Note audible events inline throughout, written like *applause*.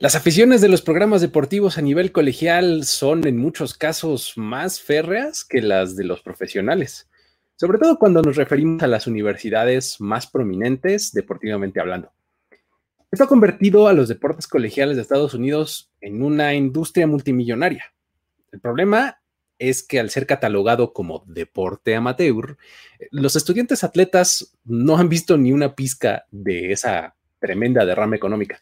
Las aficiones de los programas deportivos a nivel colegial son en muchos casos más férreas que las de los profesionales, sobre todo cuando nos referimos a las universidades más prominentes deportivamente hablando. Esto ha convertido a los deportes colegiales de Estados Unidos en una industria multimillonaria. El problema es que al ser catalogado como deporte amateur, los estudiantes atletas no han visto ni una pizca de esa tremenda derrama económica.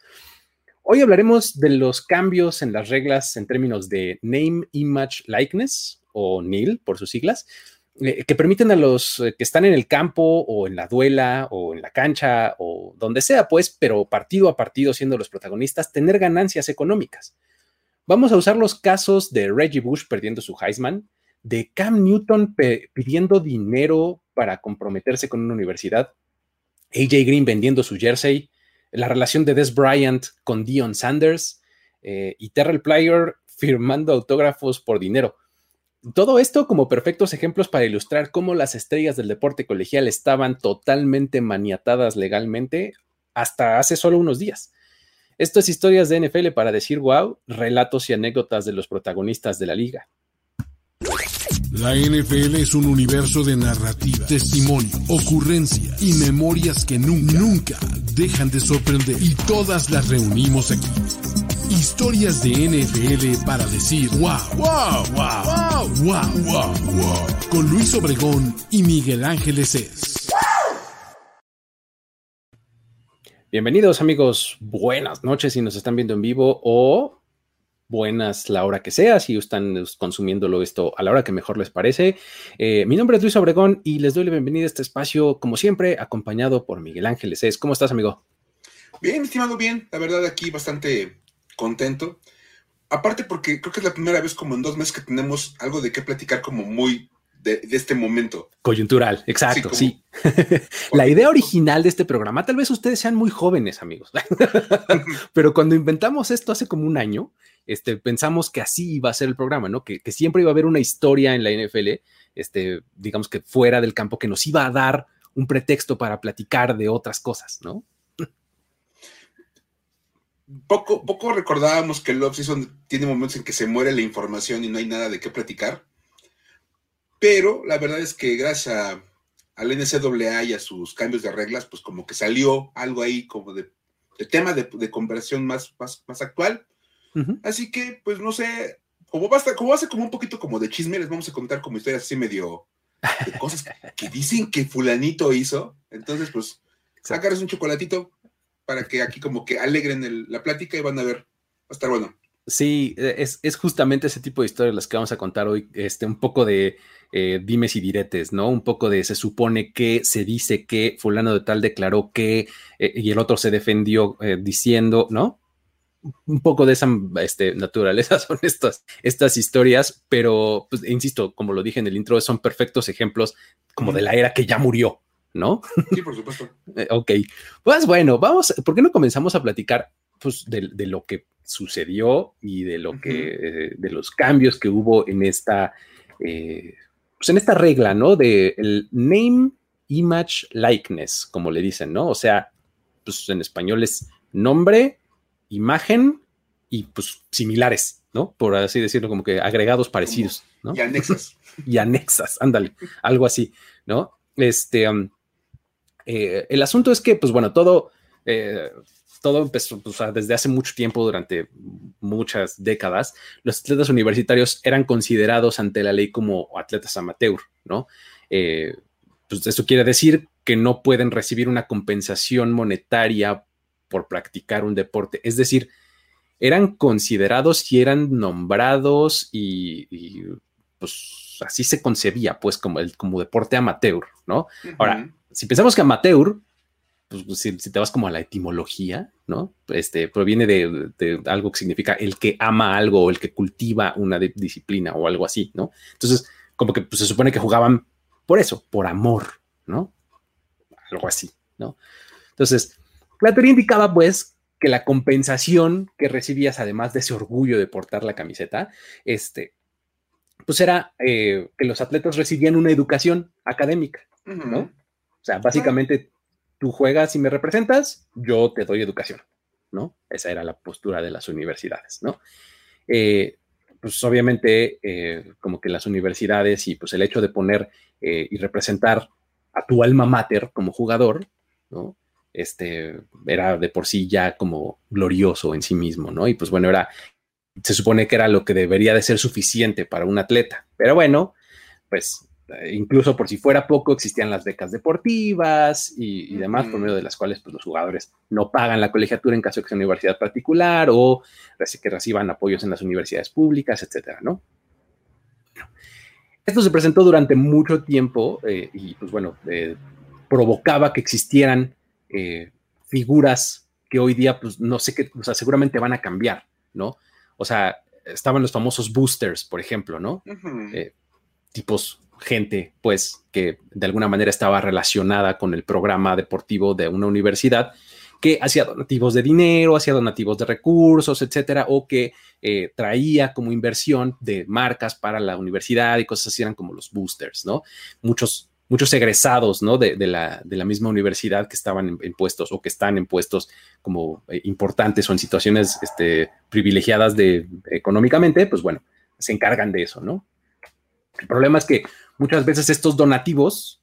Hoy hablaremos de los cambios en las reglas en términos de Name, Image, Likeness, o NIL por sus siglas, eh, que permiten a los eh, que están en el campo o en la duela o en la cancha o donde sea, pues, pero partido a partido siendo los protagonistas, tener ganancias económicas. Vamos a usar los casos de Reggie Bush perdiendo su Heisman, de Cam Newton pidiendo dinero para comprometerse con una universidad, AJ Green vendiendo su jersey, la relación de Des Bryant con Dion Sanders eh, y Terrell Plyer *laughs* firmando autógrafos por dinero. Todo esto como perfectos ejemplos para ilustrar cómo las estrellas del deporte colegial estaban totalmente maniatadas legalmente hasta hace solo unos días. Esto es historias de NFL para decir wow, relatos y anécdotas de los protagonistas de la liga. La NFL es un universo de narrativa, testimonio, ocurrencia y memorias que nunca, nunca dejan de sorprender. Y todas las reunimos aquí. Historias de NFL para decir wow, wow, wow, wow, wow, wow, wow. Con Luis Obregón y Miguel Ángeles es. Bienvenidos amigos, buenas noches si nos están viendo en vivo o buenas la hora que sea, si están consumiéndolo esto a la hora que mejor les parece. Eh, mi nombre es Luis Obregón y les doy la bienvenida a este espacio, como siempre, acompañado por Miguel Ángeles. ¿Cómo estás, amigo? Bien, estimado, bien. La verdad, aquí bastante contento. Aparte porque creo que es la primera vez como en dos meses que tenemos algo de qué platicar como muy de, este momento. Coyuntural, exacto, sí. *laughs* la idea original de este programa, tal vez ustedes sean muy jóvenes, amigos, *laughs* pero cuando inventamos esto hace como un año, este, pensamos que así iba a ser el programa, ¿no? Que, siempre iba a haber una historia en la NFL, este, digamos que fuera del campo, que nos iba a dar un pretexto para platicar de otras cosas, ¿no? Poco, poco recordábamos que el off-season tiene momentos en que se muere la información y no hay nada de qué platicar. Pero la verdad es que gracias a, al NCAA y a sus cambios de reglas, pues como que salió algo ahí como de, tema de, de conversación más, más, más actual Así que, pues no sé, como basta, como hace como un poquito como de chisme, les vamos a contar como historias así medio de *laughs* cosas que dicen que fulanito hizo. Entonces, pues, sacarles un chocolatito para que aquí como que alegren la plática y van a ver, va a estar bueno. Sí, es, justamente ese tipo de historias las que vamos a contar hoy, este, un poco de eh, dimes y diretes, ¿no? Un poco de se supone que se dice que fulano de tal declaró que eh, y el otro se defendió eh, diciendo, ¿no? un poco de esa este, naturaleza *laughs* son estas, estas historias, pero, pues, insisto, como lo dije en el intro, son perfectos ejemplos como de la era que ya murió, ¿no? Sí, por supuesto. *laughs* Ok, pues bueno, vamos, ¿por qué no comenzamos a platicar pues, de, lo que sucedió y de lo que, eh, de los cambios que hubo en esta, eh, pues en esta regla, ¿no? De el name, image, likeness, como le dicen, ¿no? O sea, pues en español es nombre, imagen y pues similares, ¿no? Por así decirlo, como que agregados parecidos, ¿no? Y anexas. *laughs* y anexas, ándale, algo así, ¿no? Este, um, eh, el asunto es que, pues bueno, todo, eh, todo empezó pues, desde hace mucho tiempo, durante muchas décadas, los atletas universitarios eran considerados ante la ley como atletas amateur, ¿no? Eh, pues eso quiere decir que no pueden recibir una compensación monetaria por practicar un deporte. Es decir, eran considerados y eran nombrados y, pues así se concebía, pues como, el, como deporte amateur, ¿no? Ahora, si pensamos que amateur, pues, pues si, te vas como a la etimología, ¿no? Este proviene de, algo que significa el que ama algo o el que cultiva una disciplina o algo así, ¿no? Entonces, como que pues, se supone que jugaban por eso, por amor, ¿no? Algo así, ¿no? Entonces, la teoría indicaba, pues, que la compensación que recibías, además de ese orgullo de portar la camiseta, este, pues era eh, que los atletas recibían una educación académica, ¿no? O sea, básicamente tú juegas y me representas, yo te doy educación, ¿no? Esa era la postura de las universidades, ¿no? Eh, pues obviamente, eh, como que las universidades y pues el hecho de poner eh, y representar a tu alma mater como jugador, ¿no? Este era de por sí ya como glorioso en sí mismo, ¿no? Y pues bueno, era, se supone que era lo que debería de ser suficiente para un atleta. Pero bueno, pues incluso por si fuera poco, existían las becas deportivas y, demás, por medio de las cuales pues, los jugadores no pagan la colegiatura en caso de que sea universidad particular o que reciban apoyos en las universidades públicas, etcétera, ¿no? Esto se presentó durante mucho tiempo eh, y, pues bueno, eh, provocaba que existieran figuras que hoy día, pues no sé qué, o sea, seguramente van a cambiar, ¿no? O sea, estaban los famosos boosters, por ejemplo, ¿no? tipos gente, pues, que de alguna manera estaba relacionada con el programa deportivo de una universidad, que hacía donativos de dinero, hacía donativos de recursos, etcétera, o que eh, traía como inversión de marcas para la universidad y cosas así, eran como los boosters, ¿no? Muchos, muchos egresados, ¿no? De, la, misma universidad que estaban en, puestos o que están en puestos como eh, importantes o en situaciones este, privilegiadas de, económicamente, pues bueno, se encargan de eso, ¿no? El problema es que muchas veces estos donativos,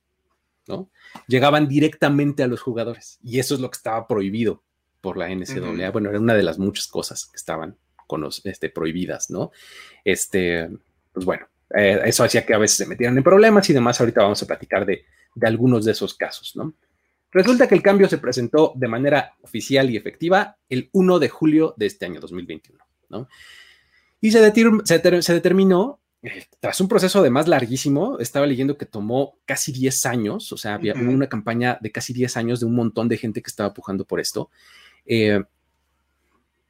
¿no? Llegaban directamente a los jugadores y eso es lo que estaba prohibido por la NCAA. Bueno, era una de las muchas cosas que estaban con este, prohibidas, ¿no? Este, pues bueno, eh, eso hacía que a veces se metieran en problemas y demás. Ahorita vamos a platicar de, de algunos de esos casos, ¿no? Resulta que el cambio se presentó de manera oficial y efectiva el 1 de julio de este año 2021, ¿no? Y se, se determinó tras un proceso además larguísimo, estaba leyendo que tomó casi 10 años, o sea, había una campaña de casi 10 años de un montón de gente que estaba pujando por esto. Eh,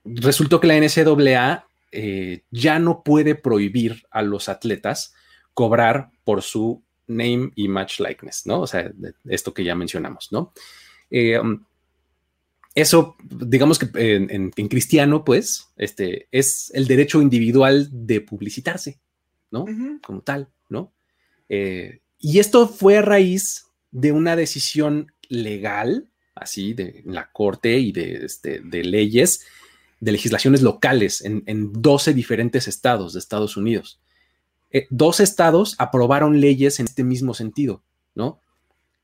resultó que la NCAA eh, ya no puede prohibir a los atletas cobrar por su name y match likeness, ¿no? O sea, esto que ya mencionamos, ¿no? Eh, um, eso, digamos que en, en, cristiano, pues, este, es el derecho individual de publicitarse, ¿no? Como tal, ¿no? Eh, y esto fue a raíz de una decisión legal, así, de la corte y de, este, de leyes, de legislaciones locales en, en, 12 diferentes estados de Estados Unidos. Eh, dos estados aprobaron leyes en este mismo sentido, ¿no?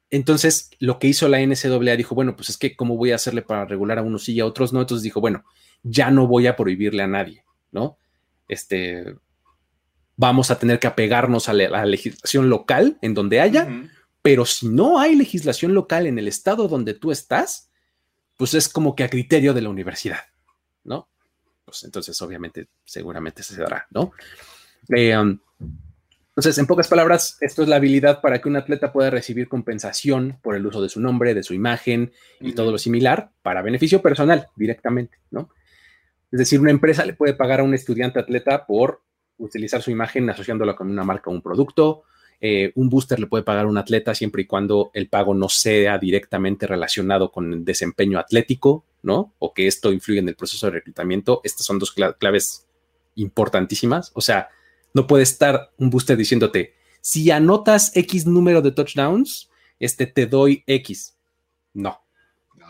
Entonces, lo que hizo la NCAA dijo, bueno, pues es que, ¿cómo voy a hacerle para regular a unos sí y a otros no? Entonces dijo, bueno, ya no voy a prohibirle a nadie, ¿no? Este, vamos a tener que apegarnos a la, legislación local en donde haya, pero si no hay legislación local en el estado donde tú estás, pues es como que a criterio de la universidad, ¿no? Pues entonces obviamente seguramente se dará, ¿no? Eh, um, entonces, en pocas palabras, esto es la habilidad para que un atleta pueda recibir compensación por el uso de su nombre, de su imagen y todo lo similar para beneficio personal directamente, ¿no? Es decir, una empresa le puede pagar a un estudiante atleta por utilizar su imagen asociándola con una marca o un producto. Eh, un booster le puede pagar a un atleta siempre y cuando el pago no sea directamente relacionado con el desempeño atlético, ¿no? O que esto influye en el proceso de reclutamiento. Estas son dos claves importantísimas. O sea, no puede estar un booster diciéndote, si anotas X número de touchdowns, este te doy X. No,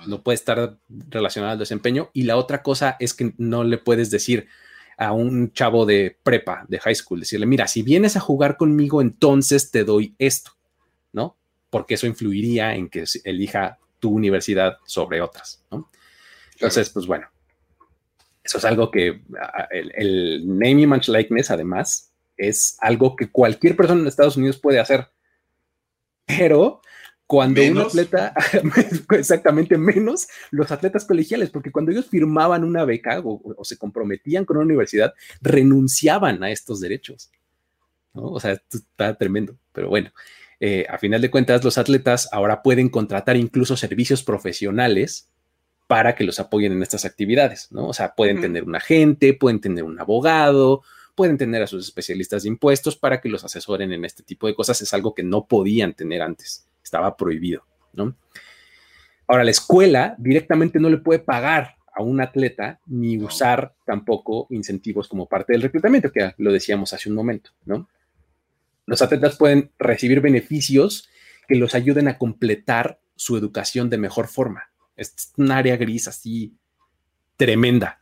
no puede estar relacionado al desempeño. Y la otra cosa es que no le puedes decir, a un chavo de prepa, de high school, decirle, mira, si vienes a jugar conmigo, entonces te doy esto, ¿no? Porque eso influiría en que elija tu universidad sobre otras, ¿no? Entonces, pues bueno, eso es algo que el, el name, image, likeness, además, es algo que cualquier persona en Estados Unidos puede hacer. Pero cuando un atleta, *laughs* exactamente menos los atletas colegiales, porque cuando ellos firmaban una beca o, se comprometían con una universidad, renunciaban a estos derechos. O sea, está tremendo, pero bueno. Eh, a final de cuentas, los atletas ahora pueden contratar incluso servicios profesionales para que los apoyen en estas actividades, ¿no? O sea, pueden tener un agente, pueden tener un abogado, pueden tener a sus especialistas de impuestos para que los asesoren en este tipo de cosas. Es algo que no podían tener antes estaba prohibido, ¿no? Ahora, la escuela directamente no le puede pagar a un atleta ni usar tampoco incentivos como parte del reclutamiento, que lo decíamos hace un momento, ¿no? Los atletas pueden recibir beneficios que los ayuden a completar su educación de mejor forma. Es un área gris así tremenda,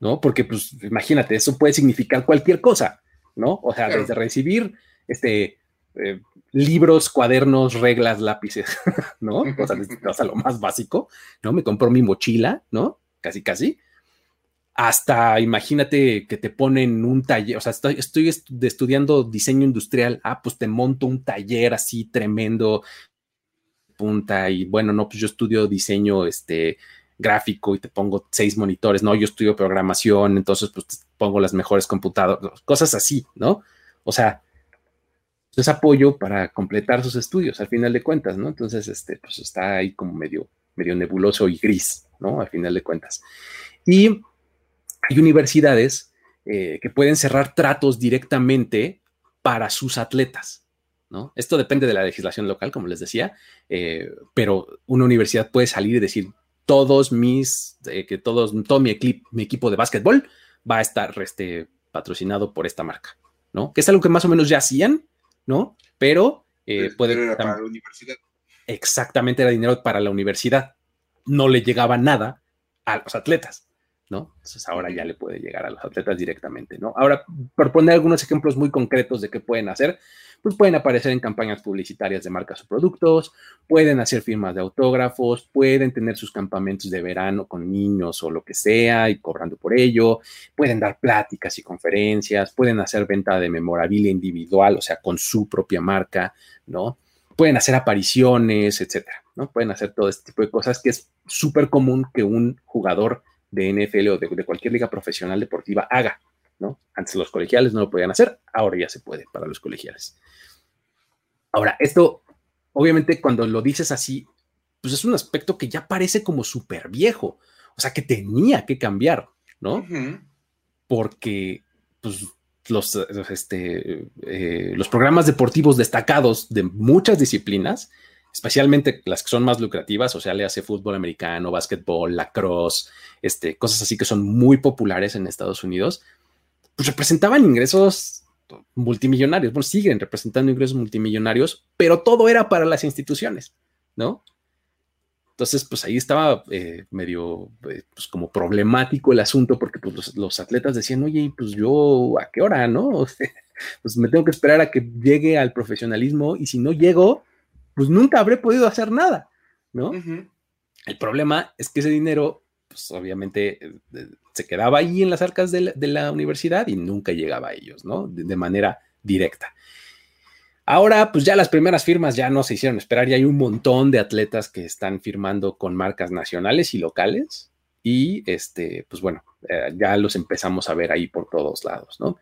¿no? Porque, pues, imagínate, eso puede significar cualquier cosa, ¿no? O sea, desde recibir, este, eh, libros, cuadernos, reglas, lápices, *laughs* ¿no? O sea, *laughs* hasta lo más básico, ¿no? Me compró mi mochila, ¿no? Casi, casi. Hasta, imagínate que te ponen un taller, o sea, estoy, estoy estudiando diseño industrial, ah, pues te monto un taller así tremendo, punta, y bueno, no, pues yo estudio diseño, este, gráfico y te pongo seis monitores, no, yo estudio programación, entonces pues te pongo las mejores computadoras, cosas así, ¿no? O sea, es apoyo para completar sus estudios, al final de cuentas, ¿no? Entonces, este, pues está ahí como medio, medio nebuloso y gris, ¿no? Al final de cuentas. Y hay universidades eh, que pueden cerrar tratos directamente para sus atletas, ¿no? Esto depende de la legislación local, como les decía, eh, pero una universidad puede salir y decir, todos mis, eh, que todos, todo mi, mi, equipo de básquetbol va a estar este, patrocinado por esta marca, ¿no? Que es algo que más o menos ya hacían, ¿no? Pero eh, puede... Era para la universidad. Exactamente, era dinero para la universidad. No le llegaba nada a los atletas, ¿no? Entonces ahora ya le puede llegar a los atletas directamente, ¿no? Ahora, por poner algunos ejemplos muy concretos de qué pueden hacer, pues pueden aparecer en campañas publicitarias de marcas o productos, pueden hacer firmas de autógrafos, pueden tener sus campamentos de verano con niños o lo que sea y cobrando por ello, pueden dar pláticas y conferencias, pueden hacer venta de memorabilia individual, o sea, con su propia marca, ¿no? Pueden hacer apariciones, etcétera, ¿no? Pueden hacer todo este tipo de cosas que es súper común que un jugador de NFL o de, de cualquier liga profesional deportiva haga, ¿no? Antes los colegiales no lo podían hacer, ahora ya se puede para los colegiales. Ahora, esto, obviamente, cuando lo dices así, pues es un aspecto que ya parece como súper viejo, o sea, que tenía que cambiar, ¿no? Porque, pues, los, este, eh, los programas deportivos destacados de muchas disciplinas, especialmente las que son más lucrativas, o sea, le hace fútbol americano, básquetbol, lacrosse, este, cosas así que son muy populares en Estados Unidos, pues representaban ingresos multimillonarios, bueno, siguen representando ingresos multimillonarios, pero todo era para las instituciones, ¿no? Entonces, pues ahí estaba eh, medio, eh, pues como problemático el asunto, porque pues, los, atletas decían, oye, pues yo, ¿a qué hora, no? *laughs* pues me tengo que esperar a que llegue al profesionalismo y si no llego, pues nunca habré podido hacer nada, ¿no? El problema es que ese dinero, pues obviamente eh, se quedaba ahí en las arcas de la, universidad y nunca llegaba a ellos, ¿no? De, manera directa. Ahora, pues ya las primeras firmas ya no se hicieron esperar, ya hay un montón de atletas que están firmando con marcas nacionales y locales y, este, pues bueno, eh, ya los empezamos a ver ahí por todos lados, ¿no?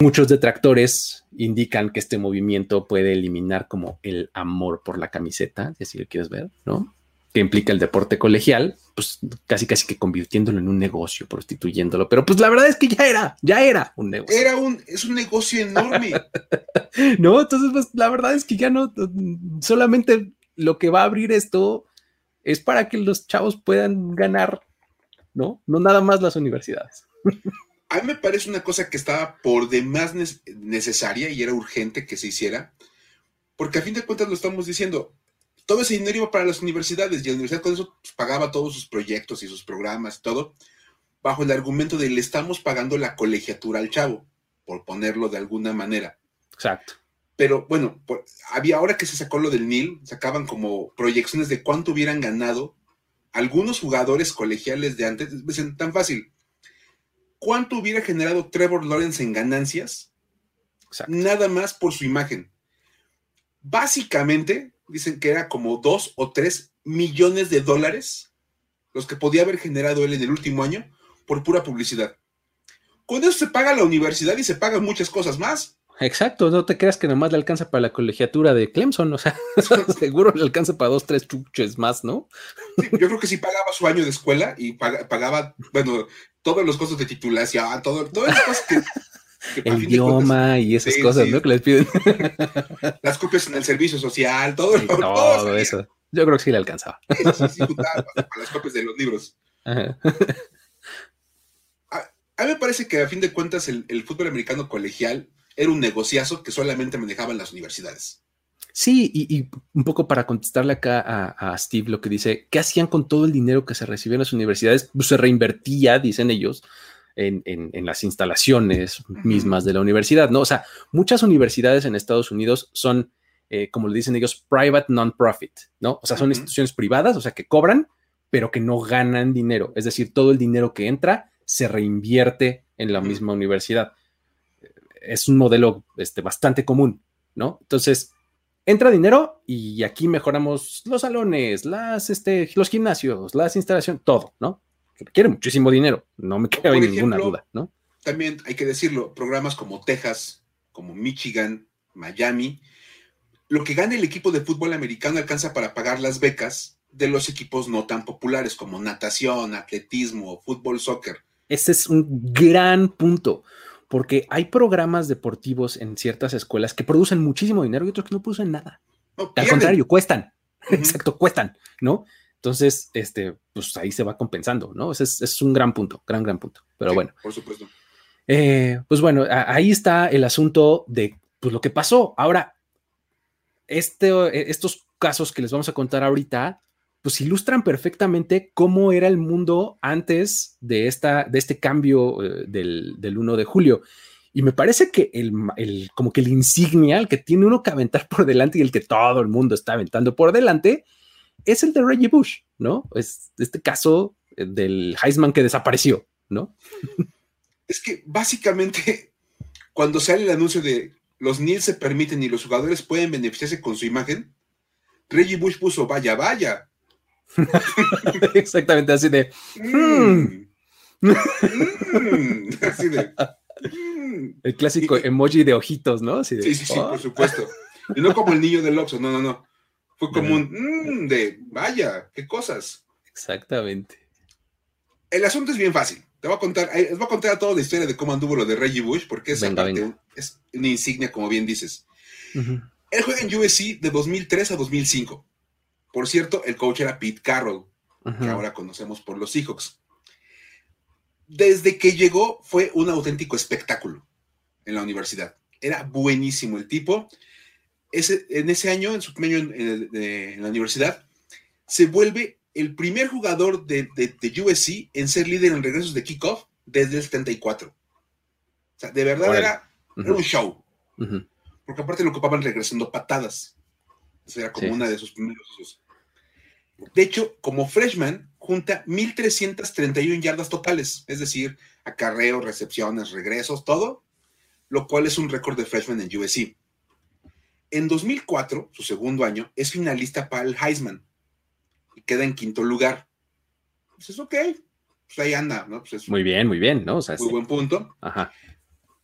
Muchos detractores indican que este movimiento puede eliminar como el amor por la camiseta, si así lo quieres ver, ¿no? que implica el deporte colegial, pues casi casi que convirtiéndolo en un negocio, prostituyéndolo. Pero pues la verdad es que ya era, ya era un negocio. Era un, es un negocio enorme. *laughs* no, entonces pues la verdad es que ya no, solamente lo que va a abrir esto es para que los chavos puedan ganar, ¿no? No nada más las universidades. *laughs* a mí me parece una cosa que estaba por demás necesaria y era urgente que se hiciera, porque a fin de cuentas lo estamos diciendo, todo ese dinero iba para las universidades y la universidad con eso pues, pagaba todos sus proyectos y sus programas y todo, bajo el argumento de le estamos pagando la colegiatura al chavo, por ponerlo de alguna manera. Exacto. Pero bueno, había ahora que se sacó lo del NIL, sacaban como proyecciones de cuánto hubieran ganado algunos jugadores colegiales de antes. Dicen, tan fácil. ¿Cuánto hubiera generado Trevor Lawrence en ganancias? Nada más por su imagen. Básicamente, dicen que era como dos o tres millones de dólares los que podía haber generado él en el último año por pura publicidad. Con eso se paga la universidad y se pagan muchas cosas más. Exacto, no te creas que nomás le alcanza para la colegiatura de Clemson, o sea, *laughs* *laughs* seguro le alcanza para dos, tres chuches más, ¿no? yo creo que sí pagaba su año de escuela y pagaba, bueno, todos los costos de titulación, todo, todas las cosas que, el idioma y esas cosas, ¿no? Que les piden. *laughs* Las copias en el servicio social, todo, todo, eso. Yo creo que sí le alcanzaba. Eso sí, para las copias de los libros. A, mí me parece que a fin de cuentas el, fútbol americano colegial era un negociazo que solamente manejaban las universidades. Sí, y, un poco para contestarle acá a, Steve lo que dice, ¿qué hacían con todo el dinero que se recibía en las universidades? Pues se reinvertía, dicen ellos, en, las instalaciones mismas de la universidad, ¿no? O sea, muchas universidades en Estados Unidos son, eh, como le dicen ellos, private non-profit, ¿no? O sea, son instituciones privadas, o sea, que cobran, pero que no ganan dinero. Es decir, todo el dinero que entra se reinvierte en la misma universidad. Es un modelo este, bastante común, ¿no? Entonces, entra dinero y aquí mejoramos los salones, las, este, los gimnasios, las instalaciones, todo, ¿no? Requiere muchísimo dinero, no me queda ninguna duda, ¿no? También hay que decirlo, programas como Texas, como Michigan, Miami, lo que gana el equipo de fútbol americano alcanza para pagar las becas de los equipos no tan populares como natación, atletismo, fútbol, soccer. Ese es un gran punto porque hay programas deportivos en ciertas escuelas que producen muchísimo dinero y otros que no producen nada. Al contrario, cuestan. Exacto, cuestan, ¿no? Entonces, este, pues ahí se va compensando, ¿no? Ese es, un gran punto, gran, gran punto. Pero bueno. Por supuesto. Eh, pues bueno, ahí está el asunto de pues, lo que pasó. Ahora, este, estos casos que les vamos a contar ahorita pues ilustran perfectamente cómo era el mundo antes de, esta, de este cambio eh, del, 1 de julio. Y me parece que el, como que el insignia, el que tiene uno que aventar *laughs* por delante y el que todo el mundo está aventando por delante, es el de Reggie Bush, ¿no? Es este caso eh, del Heisman que desapareció, ¿no? *laughs* Es que básicamente cuando sale el anuncio de los Nils se permiten y los jugadores pueden beneficiarse con su imagen, Reggie Bush puso vaya, vaya, *laughs* Exactamente, así de. Mm. Mm. *laughs* así de. Mm". El clásico emoji de ojitos, ¿no? sí, sí, sí, por oh". supuesto. Y no como el niño del Oxxo, no, no, no. Fue como un de vaya, qué cosas. Exactamente. El asunto es bien fácil. Te voy a contar, les voy a contar toda la historia de cómo anduvo lo de Reggie Bush, porque es, es una insignia, como bien dices. Él juega en USC de 2003 a 2005. Por cierto, el coach era Pete Carroll, que ahora conocemos por los Seahawks. Desde que llegó fue un auténtico espectáculo en la universidad. Era buenísimo el tipo. Ese, en ese año, en su primer año en, la universidad, se vuelve el primer jugador de, USC en ser líder en regresos de kickoff desde el 74. O sea, de verdad era, un show. Porque aparte lo ocupaban regresando patadas era como una de sus primeros De hecho, como freshman, junta 1.331 yardas totales, es decir, acarreos, recepciones, regresos, todo, lo cual es un récord de freshman en USC. En 2004, su segundo año, es finalista para el Heisman y queda en quinto lugar. Pues es ok, pues ahí anda, ¿no? Pues muy bien, muy bien, ¿no? muy buen punto.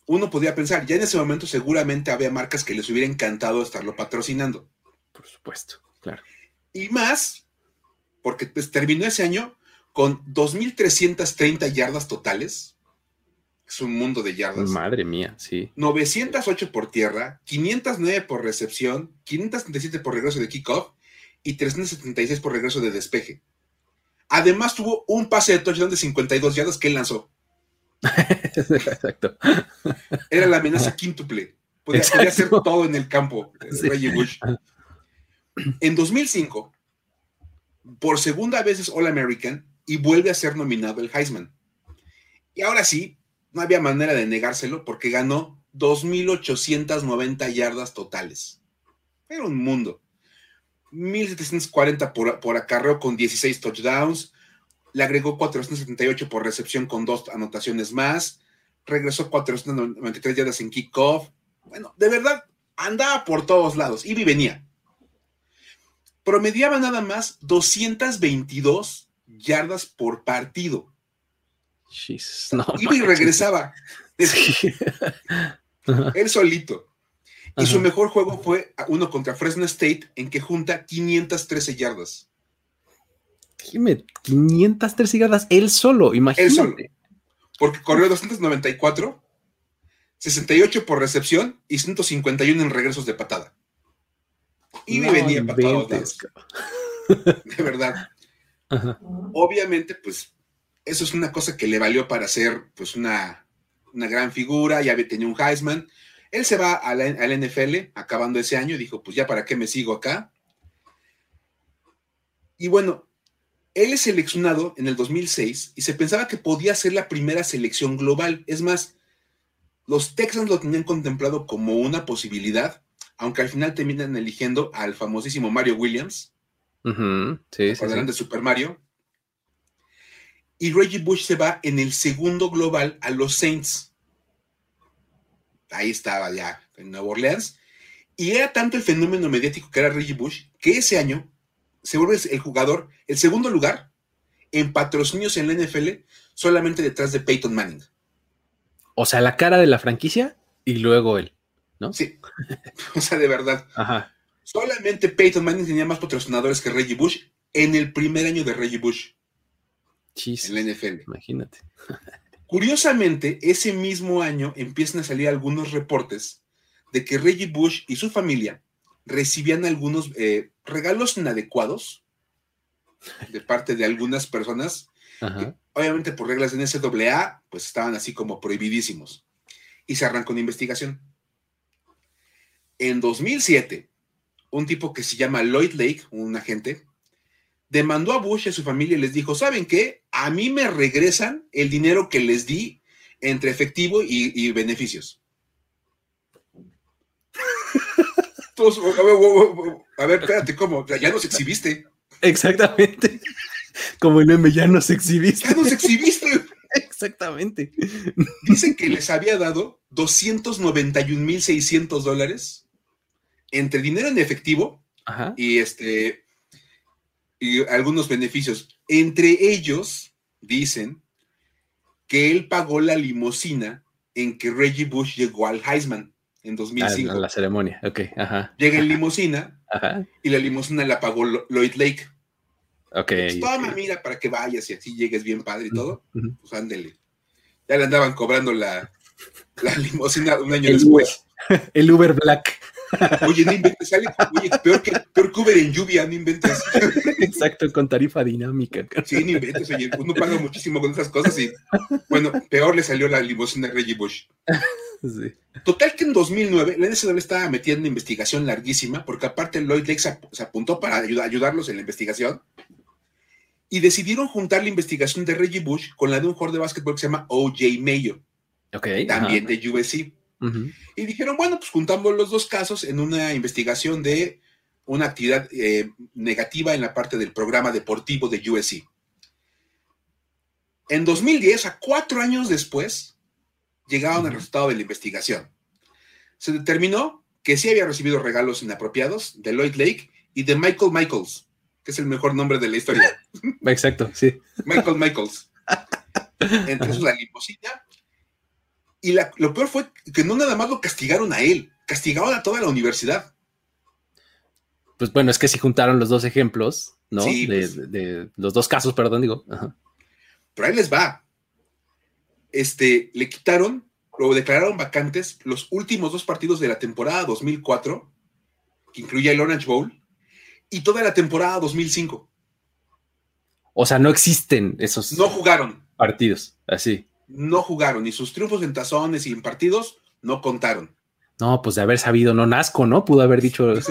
Uno podría pensar, ya en ese momento seguramente había marcas que les hubiera encantado estarlo patrocinando. Por supuesto, claro. Y más, porque pues, terminó ese año con 2.330 yardas totales. Es un mundo de yardas. Madre mía, sí. 908 por tierra, 509 por recepción, 537 por regreso de kickoff y 376 por regreso de despeje. Además tuvo un pase de touchdown de 52 yardas que él lanzó. *laughs* Exacto. Era la amenaza quíntuple. Podía, hacer todo en el campo, Reggie Bush. En 2005, por segunda vez es All American y vuelve a ser nominado el Heisman. Y ahora sí, no había manera de negárselo porque ganó 2.890 yardas totales. Era un mundo. 1.740 por, por acarreo con 16 touchdowns. Le agregó 478 por recepción con dos anotaciones más. Regresó 493 yardas en kickoff. Bueno, de verdad, andaba por todos lados. Y venía promediaba nada más 222 yardas por partido. Iba y regresaba. *laughs* Él solito. Y su mejor juego fue uno contra Fresno State, en que junta 513 yardas. Dime, 513 yardas él solo, imagínate. Él solo. Porque corrió 294, 68 por recepción y 151 en regresos de patada. Y me venía para todos lados. De verdad. Obviamente, pues, eso es una cosa que le valió para ser, pues, una, una gran figura. Ya tenía un Heisman. Él se va al NFL acabando ese año, dijo, pues ya para qué me sigo acá. Y bueno, él es seleccionado en el 2006 y se pensaba que podía ser la primera selección global. Es más, los Texans lo tenían contemplado como una posibilidad, aunque al final terminan eligiendo al famosísimo Mario Williams. sí, sí, de Super Mario. Y Reggie Bush se va en el segundo global a los Saints. Ahí estaba ya en Nueva Orleans. Y era tanto el fenómeno mediático que era Reggie Bush que ese año se vuelve el jugador, el segundo lugar en patrocinios en la NFL, solamente detrás de Peyton Manning. O sea, la cara de la franquicia y luego él, ¿no? Sí. *laughs* o sea, de verdad. Ajá. Solamente Peyton Manning tenía más patrocinadores que Reggie Bush en el primer año de Reggie Bush. En la NFL. Imagínate. *laughs* Curiosamente, ese mismo año empiezan a salir algunos reportes de que Reggie Bush y su familia recibían algunos eh, regalos inadecuados de parte de algunas personas, obviamente por reglas de NCAA, pues estaban así como prohibidísimos. Y se arrancó una investigación. En 2007, un tipo que se llama Lloyd Lake, un agente, demandó a Bush y a su familia y les dijo, ¿saben qué? A mí me regresan el dinero que les di entre efectivo y beneficios. *laughs* a, ver, espérate, ¿cómo? Ya nos exhibiste. Exactamente. Como en M, ya nos exhibiste. Ya nos exhibiste. Exactamente. Dicen que les había dado 291.600 dólares entre dinero en efectivo y este y algunos beneficios. Entre ellos, dicen que él pagó la limosina en que Reggie Bush llegó al Heisman en 2005. Ah, la ceremonia, ok, ajá. Llega en *laughs* limusina y la limusina la pagó Lloyd Lake. Ok. Pues, toma, mira, para que vayas y así llegues bien padre y todo. Pues ándele. Ya le andaban cobrando la, la *laughs* limusina un año después. *laughs* el Uber Black. Oye, no inventes, sale, oye, peor que, peor que Uber en lluvia, no inventes. Exacto, con tarifa dinámica. Sí, no inventes, oye, uno paga muchísimo con esas cosas y, bueno, peor le salió la limusina de Reggie Bush. Total que en 2009 la NCAA estaba metiendo una investigación larguísima, porque aparte Lloyd Lake se, apuntó para ayudarlos en la investigación, y decidieron juntar la investigación de Reggie Bush con la de un jugador de básquetbol que se llama O.J. Mayo, también de USC. Y dijeron, bueno, pues juntamos los dos casos en una investigación de una actividad eh, negativa en la parte del programa deportivo de USC. En 2010, a cuatro años después, llegaron al resultado de la investigación. Se determinó que sí había recibido regalos inapropiados de Lloyd Lake y de Michael Michaels, que es el mejor nombre de la historia. *laughs* Exacto, sí. Michael Michaels. Entre esos la limosina. Y lo peor fue que no nada más lo castigaron a él, castigaron a toda la universidad. Pues bueno, es que si juntaron los dos ejemplos, ¿no? Pues. de, los dos casos, perdón, digo. Pero ahí les va este, le quitaron o declararon vacantes los últimos dos partidos de la temporada 2004, que incluía el Orange Bowl, y toda la temporada 2005. O sea, no existen esos. No jugaron. Partidos, así. No jugaron, y sus triunfos en tazones y en partidos no contaron. No, pues de haber sabido, no nazco, ¿no? Pudo haber dicho. Pues,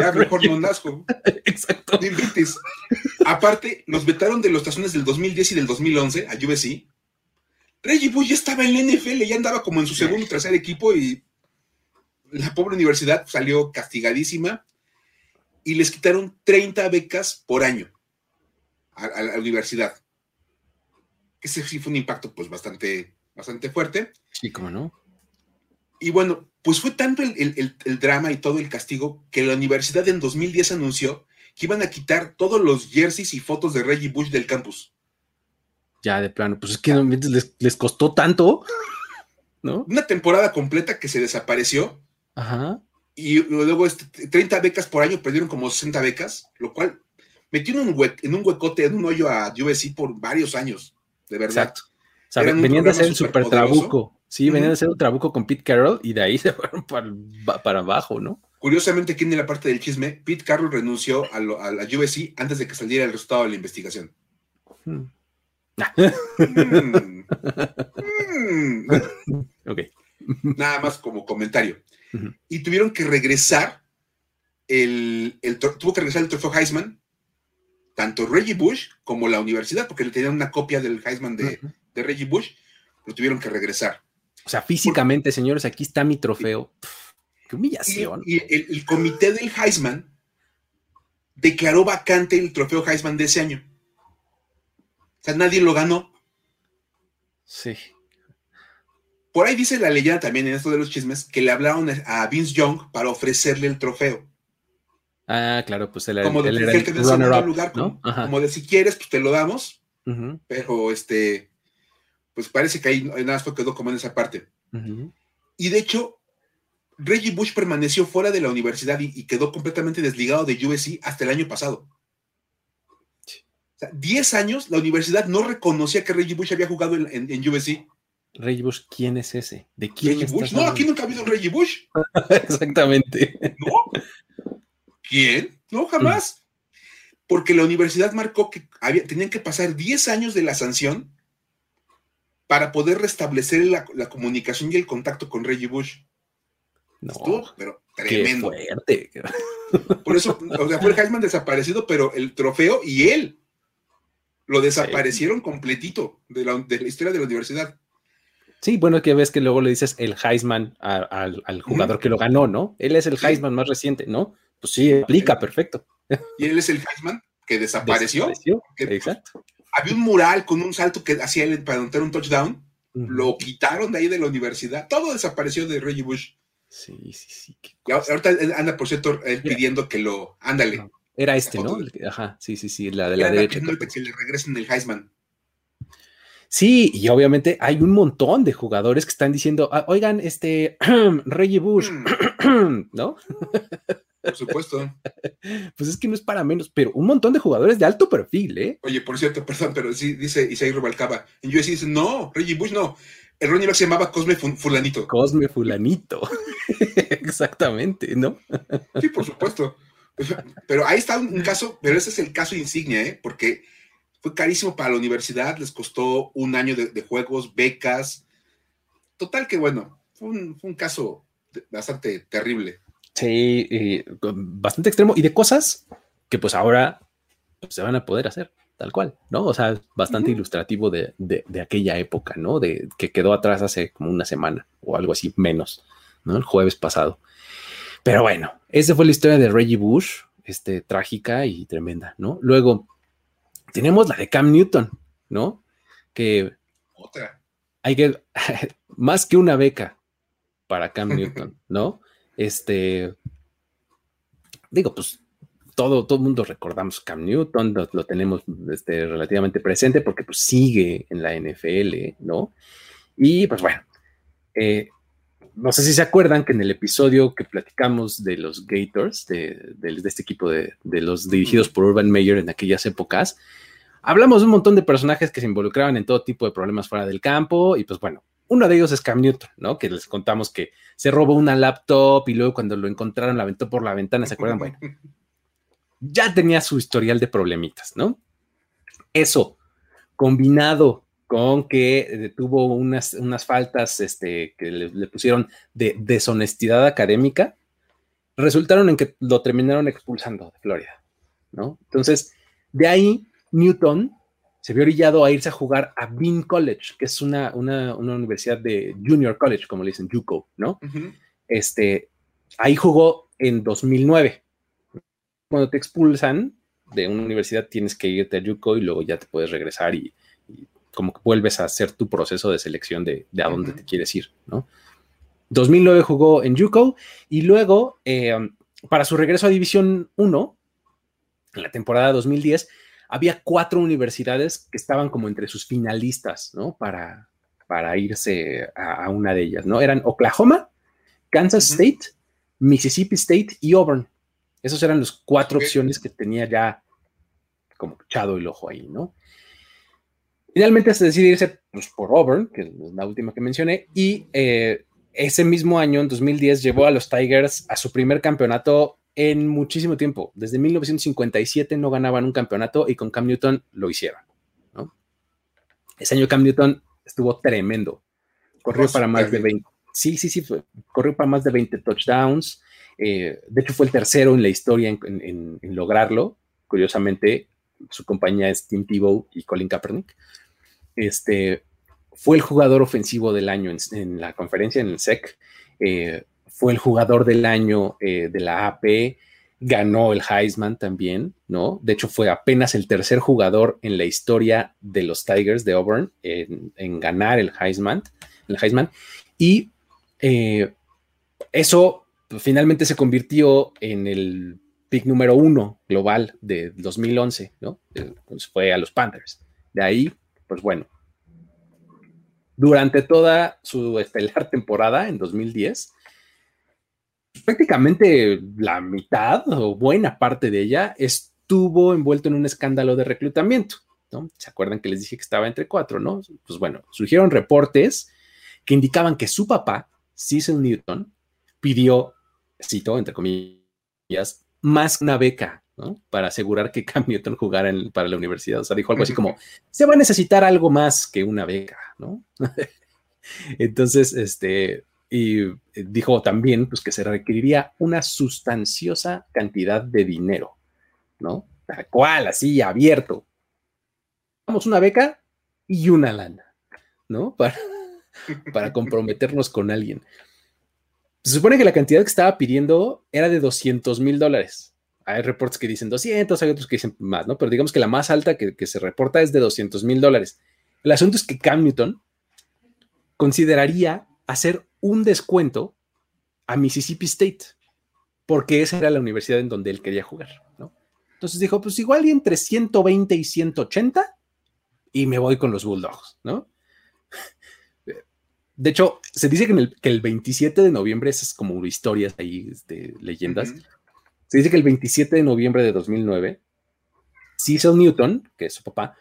ya mejor no nazco. *laughs* Exacto. Aparte, los vetaron de los tazones del 2010 y del 2011 a USC Reggie Bush ya estaba en la NFL, ya andaba como en su segundo o tercer equipo y la pobre universidad salió castigadísima y les quitaron 30 becas por año a, la universidad. Ese sí fue un impacto pues bastante, bastante fuerte. Sí, cómo no. Y bueno, pues fue tanto el, el, drama y todo el castigo que la universidad en 2010 anunció que iban a quitar todos los jerseys y fotos de Reggie Bush del campus ya de plano, pues es que les, costó tanto, ¿no? Una temporada completa que se desapareció. Ajá. Y luego 30 este, becas por año, perdieron como 60 becas, lo cual metió en un, en un huecote, en un hoyo a USC por varios años, de verdad. Exacto. O sea, venían de hacer el super trabuco. Sí, venían de hacer un trabuco con Pete Carroll y de ahí *laughs* se fueron para, abajo, ¿no? Curiosamente, aquí en la parte del chisme, Pete Carroll renunció a, la USC antes de que saliera el resultado de la investigación. Hmm. *laughs* ok. *laughs* Nada más como comentario. Y tuvieron que regresar el, tuvo que regresar el trofeo Heisman, tanto Reggie Bush como la universidad, porque le tenían una copia del Heisman de, Reggie Bush, lo tuvieron que regresar. O sea, físicamente, señores, aquí está mi trofeo. qué humillación. Y, el, comité del Heisman declaró vacante el trofeo Heisman de ese año. O sea, nadie lo ganó. Sí. Por ahí dice la leyenda también en esto de los chismes que le hablaron a Vince Young para ofrecerle el trofeo. Ah, claro, pues el, como de, el, el, el lugar, como, como, de si quieres, pues te lo damos, pero este, pues parece que ahí nada más quedó como en esa parte. Y de hecho, Reggie Bush permaneció fuera de la universidad y, quedó completamente desligado de USC hasta el año pasado. O sea, 10 años la universidad no reconocía que Reggie Bush había jugado en, en, USC. Reggie Bush, ¿quién es ese? ¿De quién Reggie Bush? No, aquí nunca ha habido un Reggie Bush. *laughs* Exactamente. No. ¿Quién? No, jamás. Porque la universidad marcó que había, tenían que pasar 10 años de la sanción para poder restablecer la, comunicación y el contacto con Reggie Bush. No, pero tremendo. fuerte. Por eso, o sea, fue el Heisman desaparecido, pero el trofeo y él lo desaparecieron completito de la, historia de la universidad. Sí, bueno, que ves que luego le dices el Heisman al, jugador que lo ganó, ¿no? Él es el Heisman más reciente, ¿no? Pues sí, aplica, perfecto. Y él es el Heisman que desapareció. Exacto. Había un mural con un salto que hacía él para anotar un touchdown. Lo quitaron de ahí de la universidad. Todo desapareció de Reggie Bush. Sí, sí, sí. Y ahorita anda, por cierto, él pidiendo que lo. Ándale. Era este, ¿no? Ajá, sí, sí, sí, la de la derecha. Que, que le regresen el Heisman. Sí, y obviamente hay un montón de jugadores que están diciendo, ah, oigan, este, *clears throat* Reggie Bush, mm. *clears throat* ¿no? Por supuesto. Pues es que no es para menos, pero un montón de jugadores de alto perfil, ¿eh? Oye, por cierto, *laughs* perdón, pero sí dice Isai Rubalcaba. En USC dice, no, Reggie Bush no. El running back se llamaba Cosme Fulanito. Cosme Fulanito. *laughs* Exactamente, ¿no? sí, por supuesto. Pero ahí está un, caso, pero ese es el caso insignia, ¿eh? Porque fue carísimo para la universidad, les costó un año de, juegos, becas. Total que bueno, fue un caso bastante terrible. Sí, bastante extremo y de cosas que pues ahora pues, se van a poder hacer tal cual, ¿no? O sea, bastante ilustrativo de, aquella época, ¿no? De que quedó atrás hace como una semana o algo así, menos, ¿no? El jueves pasado. Pero bueno, esa fue la historia de Reggie Bush, este, trágica y tremenda, ¿no? Luego, tenemos la de Cam Newton, ¿no? Que... Otra. Hay que, *laughs* más que una beca para Cam *laughs* Newton, ¿no? Este, digo, pues todo, todo mundo recordamos Cam Newton, lo, tenemos este, relativamente presente porque pues sigue en la NFL, ¿no? Y pues bueno, eh, no sé si se acuerdan que en el episodio que platicamos de los Gators, de, este equipo de, de, los dirigidos por Urban Meyer en aquellas épocas, hablamos de un montón de personajes que se involucraban en todo tipo de problemas fuera del campo y pues bueno, uno de ellos es Cam Newton, ¿no? Que les contamos que se robó una laptop y luego cuando lo encontraron la aventó por la ventana, ¿se acuerdan? Bueno, *laughs* ya tenía su historial de problemitas, ¿no? Eso, combinado con que eh, tuvo unas, unas faltas este, que le, pusieron de deshonestidad académica, resultaron en que lo terminaron expulsando de Florida, ¿no? Entonces, de ahí, Newton se vio orillado a irse a jugar a Bean College, que es una, una, universidad de Junior College, como le dicen, JUCO, ¿no? este, ahí jugó en 2009. Cuando te expulsan de una universidad, tienes que irte a JUCO y luego ya te puedes regresar y, como que vuelves a hacer tu proceso de selección de, a dónde te quieres ir, ¿no? 2009 jugó en JUCO y luego, eh, para su regreso a División 1, en la temporada 2010, había cuatro universidades que estaban como entre sus finalistas, ¿no? Para, para irse a, una de ellas, ¿no? Eran Oklahoma, Kansas State, Mississippi State y Auburn. Esas eran las cuatro opciones que tenía ya como echado el ojo ahí, ¿no? Finalmente se decide irse pues, por Auburn, que es la última que mencioné, y eh, ese mismo año, en 2010, llevó a los Tigers a su primer campeonato en muchísimo tiempo. Desde 1957 no ganaban un campeonato y con Cam Newton lo hicieron. Ese año Cam Newton estuvo tremendo. Corrió para más de 20. sí, sí, sí, corrió para más de 20 touchdowns. Eh, de hecho, fue el tercero en la historia en, lograrlo. Curiosamente, su compañía es Tim Tebow y Colin Kaepernick. Este, fue el jugador ofensivo del año en, la conferencia, en el SEC. Eh, fue el jugador del año eh, de la AP. Ganó el Heisman también, ¿no? De hecho, fue apenas el tercer jugador en la historia de los Tigers de Auburn en, ganar el Heisman, el Heisman. Y eh, eso finalmente se convirtió en el pick número uno global de 2011, ¿no? Entonces fue a los Panthers. De ahí, pues bueno, durante toda su estelar temporada en 2010, prácticamente la mitad o buena parte de ella estuvo envuelto en un escándalo de reclutamiento, ¿no? ¿Se acuerdan que les dije que estaba entre cuatro, no? Pues bueno, surgieron reportes que indicaban que su papá, Cecil Newton, pidió cito, entre comillas, más una beca, ¿no? Para asegurar que *laughs* Cam Newton jugara para la universidad. O sea, dijo algo así como, se va a necesitar algo más que una beca, ¿no? *laughs* Entonces, este, y dijo también, pues, que se requeriría una sustanciosa cantidad de dinero, ¿no? Tal cual, así, abierto. Vamos una beca y una lana, ¿no? *laughs* Para, para comprometernos con alguien. Se supone que la cantidad que estaba pidiendo era de 200 mil dólares. Hay reportes que dicen 200, hay otros que dicen más, ¿no? Pero digamos que la más alta que, se reporta es de 200 mil dólares. El asunto es que Cam Newton consideraría hacer un descuento a Mississippi State, porque esa era la universidad en donde él quería jugar, ¿no? Entonces dijo, pues igual y entre 120 y 180 y me voy con los Bulldogs, ¿no? *laughs* De hecho, se dice que, el, 27 de noviembre, esas como historias ahí, este, leyendas, se dice que el 27 de noviembre de 2009, Cecil Newton, que es su papá,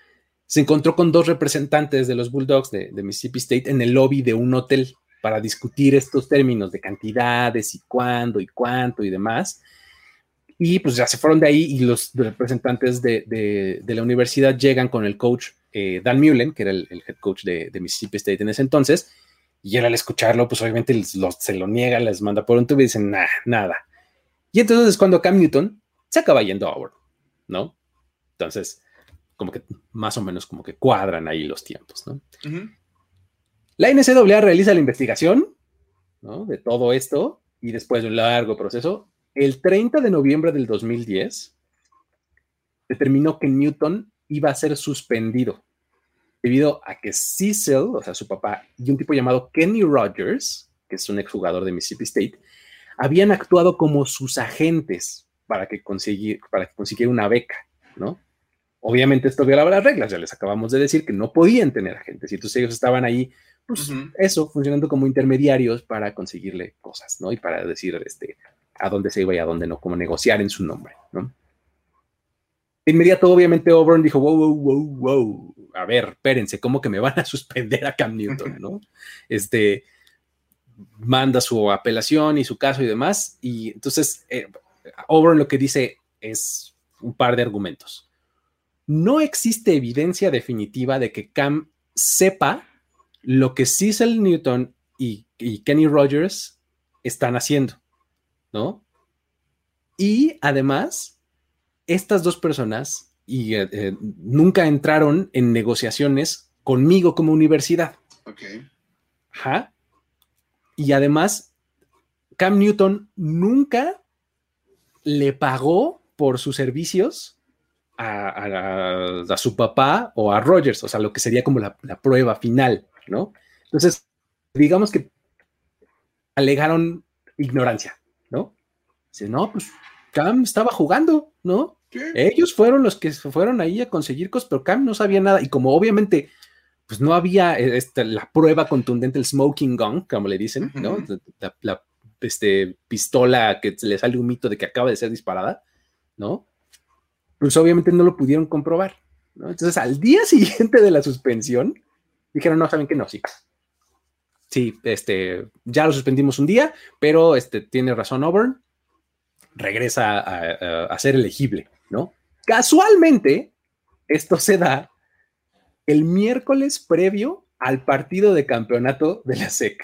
se encontró con dos representantes de los Bulldogs de, Mississippi State en el lobby de un hotel para discutir estos términos de cantidades y cuándo y cuánto y demás. Y pues ya se fueron de ahí y los representantes de, la universidad llegan con el coach eh, Dan Mullen, que era el, head coach de, Mississippi State en ese entonces, y él al escucharlo, pues obviamente se lo niega, les manda por un tubo y dicen, nah, nada. Y entonces es cuando Cam Newton se acaba yendo a Auburn, ¿no? Entonces, como que más o menos como que cuadran ahí los tiempos, ¿no? La NCAA realiza la investigación. De todo esto y después de un largo proceso, el 30 de noviembre del 2010, determinó que Newton iba a ser suspendido debido a que Cecil, o sea, su papá, y un tipo llamado Kenny Rogers, que es un exjugador de Mississippi State, habían actuado como sus agentes para que, para que consiguiera una beca, ¿no? Obviamente esto violaba las reglas, ya les acabamos de decir que no podían tener agentes, y entonces ellos estaban ahí, pues eso, funcionando como intermediarios para conseguirle cosas, ¿no? Y para decir este, a dónde se iba y a dónde no, como negociar en su nombre, ¿no? De inmediato, obviamente, Auburn dijo, wow, wow, wow, wow, a ver, espérense, ¿cómo que me van a *laughs* suspender a Cam Newton, no? Este, manda su apelación y su caso y demás, y entonces eh, Auburn lo que dice es un par de argumentos. No existe evidencia definitiva de que Cam sepa lo que Cecil Newton y, y Kenny Rogers están haciendo, ¿no? Y además, estas dos personas y, eh, eh, nunca entraron en negociaciones conmigo como universidad. Ok. Ajá. Y además, Cam Newton nunca le pagó por sus servicios a, su papá o a Rogers, o sea, lo que sería como la, la prueba final, ¿no? Entonces, digamos que alegaron ignorancia, ¿no? Dice, no, pues Cam estaba jugando, ¿no? Ellos fueron los que fueron ahí a conseguir cosas, pero Cam no sabía nada. Y como obviamente, pues no había eh, este, la prueba contundente, el smoking gun, como le dicen, ¿no? La, este, pistola que le sale un mito de que acaba de ser disparada, ¿no? Pues obviamente no lo pudieron comprobar, ¿no? Entonces, al día *laughs* siguiente de la suspensión, dijeron, no, saben que no, sí. Sí, este, ya lo suspendimos un día, pero este, tiene razón Auburn, regresa a, ser elegible, ¿no? Casualmente, esto se da el miércoles previo al partido de campeonato de la SEC.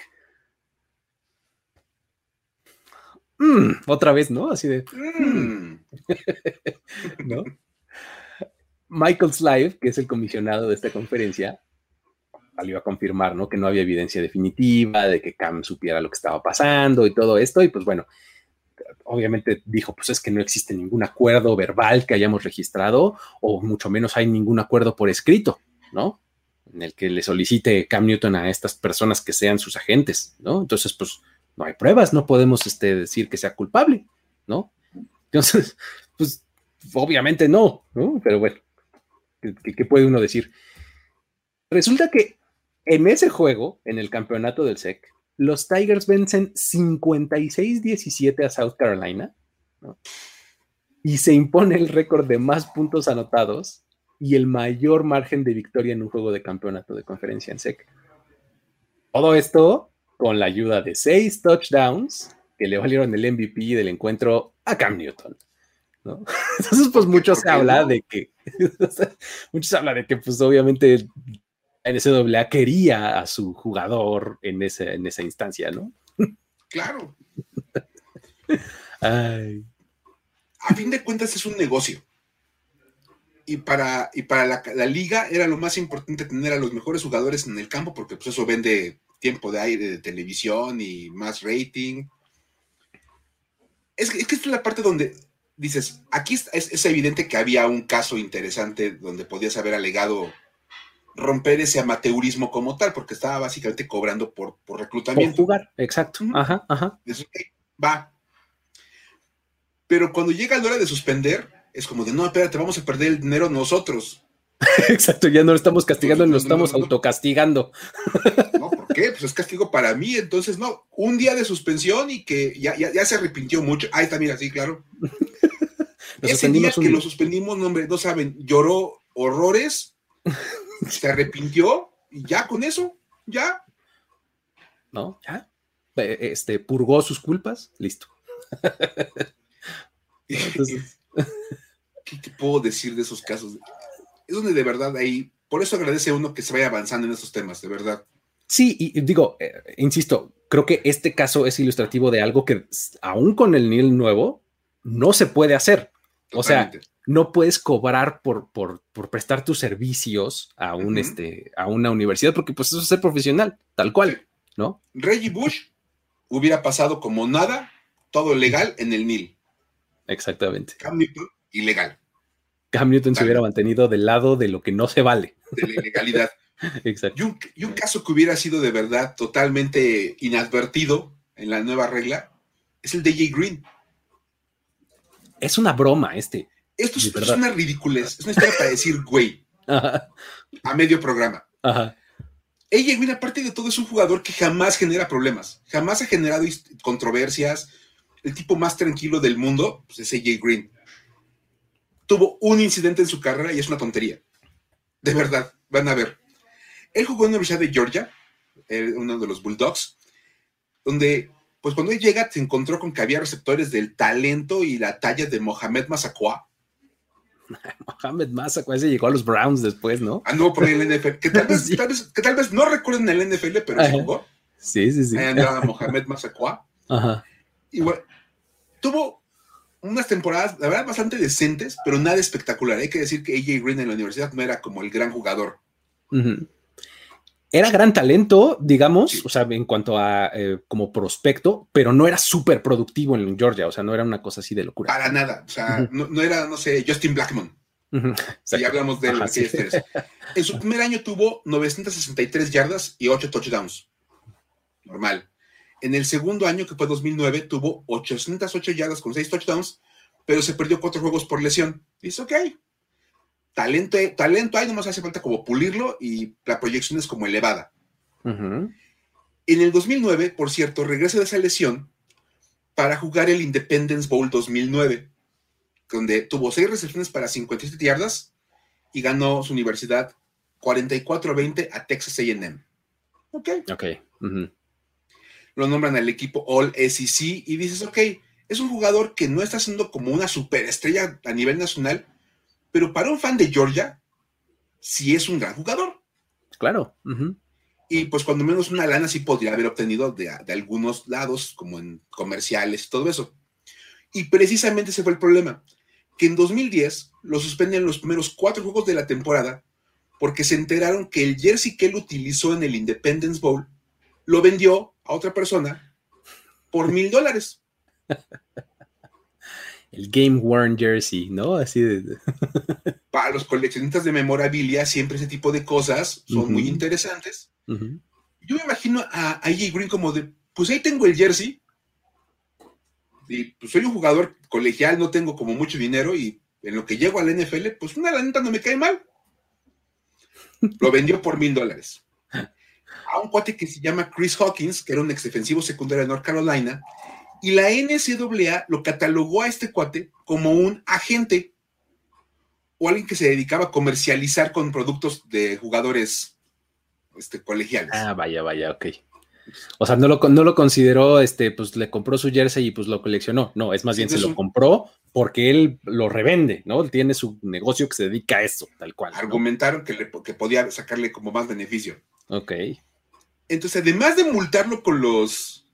mm", otra vez, ¿no? Así de, mm". *laughs* ¿no? Michael Slive, que es el comisionado de esta conferencia, salió a confirmar, ¿no? Que no había evidencia definitiva de que Cam supiera lo que estaba pasando y todo esto. Y pues bueno, obviamente dijo, pues es que no existe ningún acuerdo verbal que hayamos registrado o mucho menos hay ningún acuerdo por escrito, ¿no? En el que le solicite Cam Newton a estas personas que sean sus agentes, ¿no? Entonces, pues no hay pruebas, no podemos este, decir que sea culpable, ¿no? Entonces, *laughs* pues obviamente no, ¿no? Pero bueno, qué puede uno decir? Resulta que en ese juego, en el campeonato del SEC, los Tigers vencen 56-17 a South Carolina y se impone el récord de más puntos anotados y el mayor margen de victoria en un juego de campeonato de conferencia en SEC. Todo esto con la ayuda de seis touchdowns que le valieron el MVP del encuentro a Cam Newton. *laughs* Entonces, pues mucho se habla de que, *laughs* mucho se habla de que, pues obviamente NCAA quería a su jugador en, ese, en esa instancia, ¿no? Claro. *laughs* A fin de cuentas es un negocio. Y para, y para la, liga era lo más importante tener a los mejores jugadores en el campo porque pues eso vende tiempo de aire de televisión y más rating. Es que, es que esta es la parte donde dices, aquí es, es, evidente que había un caso interesante donde podías haber alegado romper ese amateurismo como tal, porque estaba básicamente cobrando por, por reclutamiento. Por jugar, exacto. Ajá, ajá. va. Pero cuando llega la hora de suspender, es como de, no, espérate, vamos a perder el dinero nosotros. *laughs* Exacto, ya no lo estamos castigando, nos estamos autocastigando. *laughs* No, ¿por qué? Pues es castigo para mí, entonces no, un día de suspensión y que ya, ya, se arrepintió mucho. Ahí está, mira, sí, claro. *laughs* Ese día que lo suspendimos, no, hombre, no saben, lloró horrores se arrepintió y ya con eso, ya. No, ya. Este, purgó sus culpas, listo. *laughs* *laughs* ¿Qué te puedo decir de esos casos? Es donde de verdad ahí, por eso agradece uno que se vaya avanzando en esos temas, de verdad. Sí, y digo, eh, insisto, creo que este caso es ilustrativo de algo que aún con el NIL nuevo no se puede hacer. O sea, no puedes cobrar por, por, prestar tus servicios a, un, este, a una universidad, porque pues eso es ser profesional, tal cual, ¿no? Reggie Bush hubiera pasado como nada, todo legal en el NIL. Exactamente. Cam Newton, ilegal. Cam Newton se hubiera mantenido del lado de lo que no se vale. De la ilegalidad. *laughs* Exacto. Y un, caso que hubiera sido de verdad totalmente inadvertido en la nueva regla es el de Jay Green. Es una broma este. Esto es, una ridiculez. Es una historia para decir, güey, a medio programa. Ajá. AJ Green, aparte de todo, es un jugador que jamás genera problemas. Jamás ha generado controversias. El tipo más tranquilo del mundo pues, es AJ Green. Tuvo un incidente en su carrera y es una tontería. De verdad, van a ver. Él jugó en la Universidad de Georgia, uno de los Bulldogs, donde, pues cuando él llega, se encontró con que había receptores del talento y la talla de Mohamed Massaquoi, *laughs* Mohamed Massa, se llegó a los Browns después, ¿no? Anduvo por el NFL, que *laughs* tal vez, que tal vez no recuerden el NFL, pero jugó. Sí, sí, sí. Ahí andaba Mohamed Massaquoi. Ajá. Y bueno, tuvo unas temporadas, la verdad, bastante decentes, pero nada espectacular. Hay que decir que AJ Green en la universidad no era como el gran jugador. Era gran talento, digamos, o sea, en cuanto a eh, como prospecto, pero no era súper productivo en Georgia, o sea, no era una cosa así de locura. Para nada, o sea, no, era, no sé, Justin Blackmon. Si hablamos de él. En su primer año tuvo 963 yardas y 8 touchdowns. Normal. En el segundo año, que fue 2009, tuvo 808 yardas con 6 touchdowns, pero se perdió 4 juegos por lesión. Dice, ok, talento, talento hay, nomás hace falta como pulirlo y la proyección es como elevada. En el 2009, por cierto, regresa de esa lesión para jugar el Independence Bowl 2009 donde tuvo seis recepciones para 57 yardas y ganó su universidad 44-20 a Texas AM. Ok. Ok. Lo nombran al equipo All SEC y dices, ok, es un jugador que no está siendo como una superestrella a nivel nacional, pero para un fan de Georgia, sí es un gran jugador. Claro. Y pues cuando menos una lana sí podría haber obtenido de, de algunos lados, como en comerciales y todo eso. Y precisamente ese fue el problema, que en 2010 lo suspenden los primeros cuatro juegos de la temporada porque se enteraron que el jersey que él utilizó en el Independence Bowl lo vendió a otra persona por mil dólares. *laughs* El Game Worn Jersey, ¿no? Así de... *laughs* Para los coleccionistas de memorabilia, siempre ese tipo de cosas son muy interesantes. Yo me imagino a, a Green como de, pues ahí tengo el jersey, y pues soy un jugador colegial, no tengo como mucho dinero y en lo que llego al NFL, pues una lanita no me cae mal. Lo vendió por mil dólares. *laughs* A un cuate que se llama Chris Hawkins, que era un ex defensivo secundario de North Carolina, y la NCAA lo catalogó a este cuate como un agente o alguien que se dedicaba a comercializar con productos de jugadores este, colegiales. Ah, vaya, vaya, ok. O sea, no lo, no lo consideró, este, pues le compró su jersey y pues lo coleccionó. No, es más bien se lo compró porque él lo revende, ¿no? Él tiene su negocio que se dedica a eso, tal cual. Argumentaron que, le, que podía sacarle como más beneficio. Ok. Entonces, además de multarlo con los,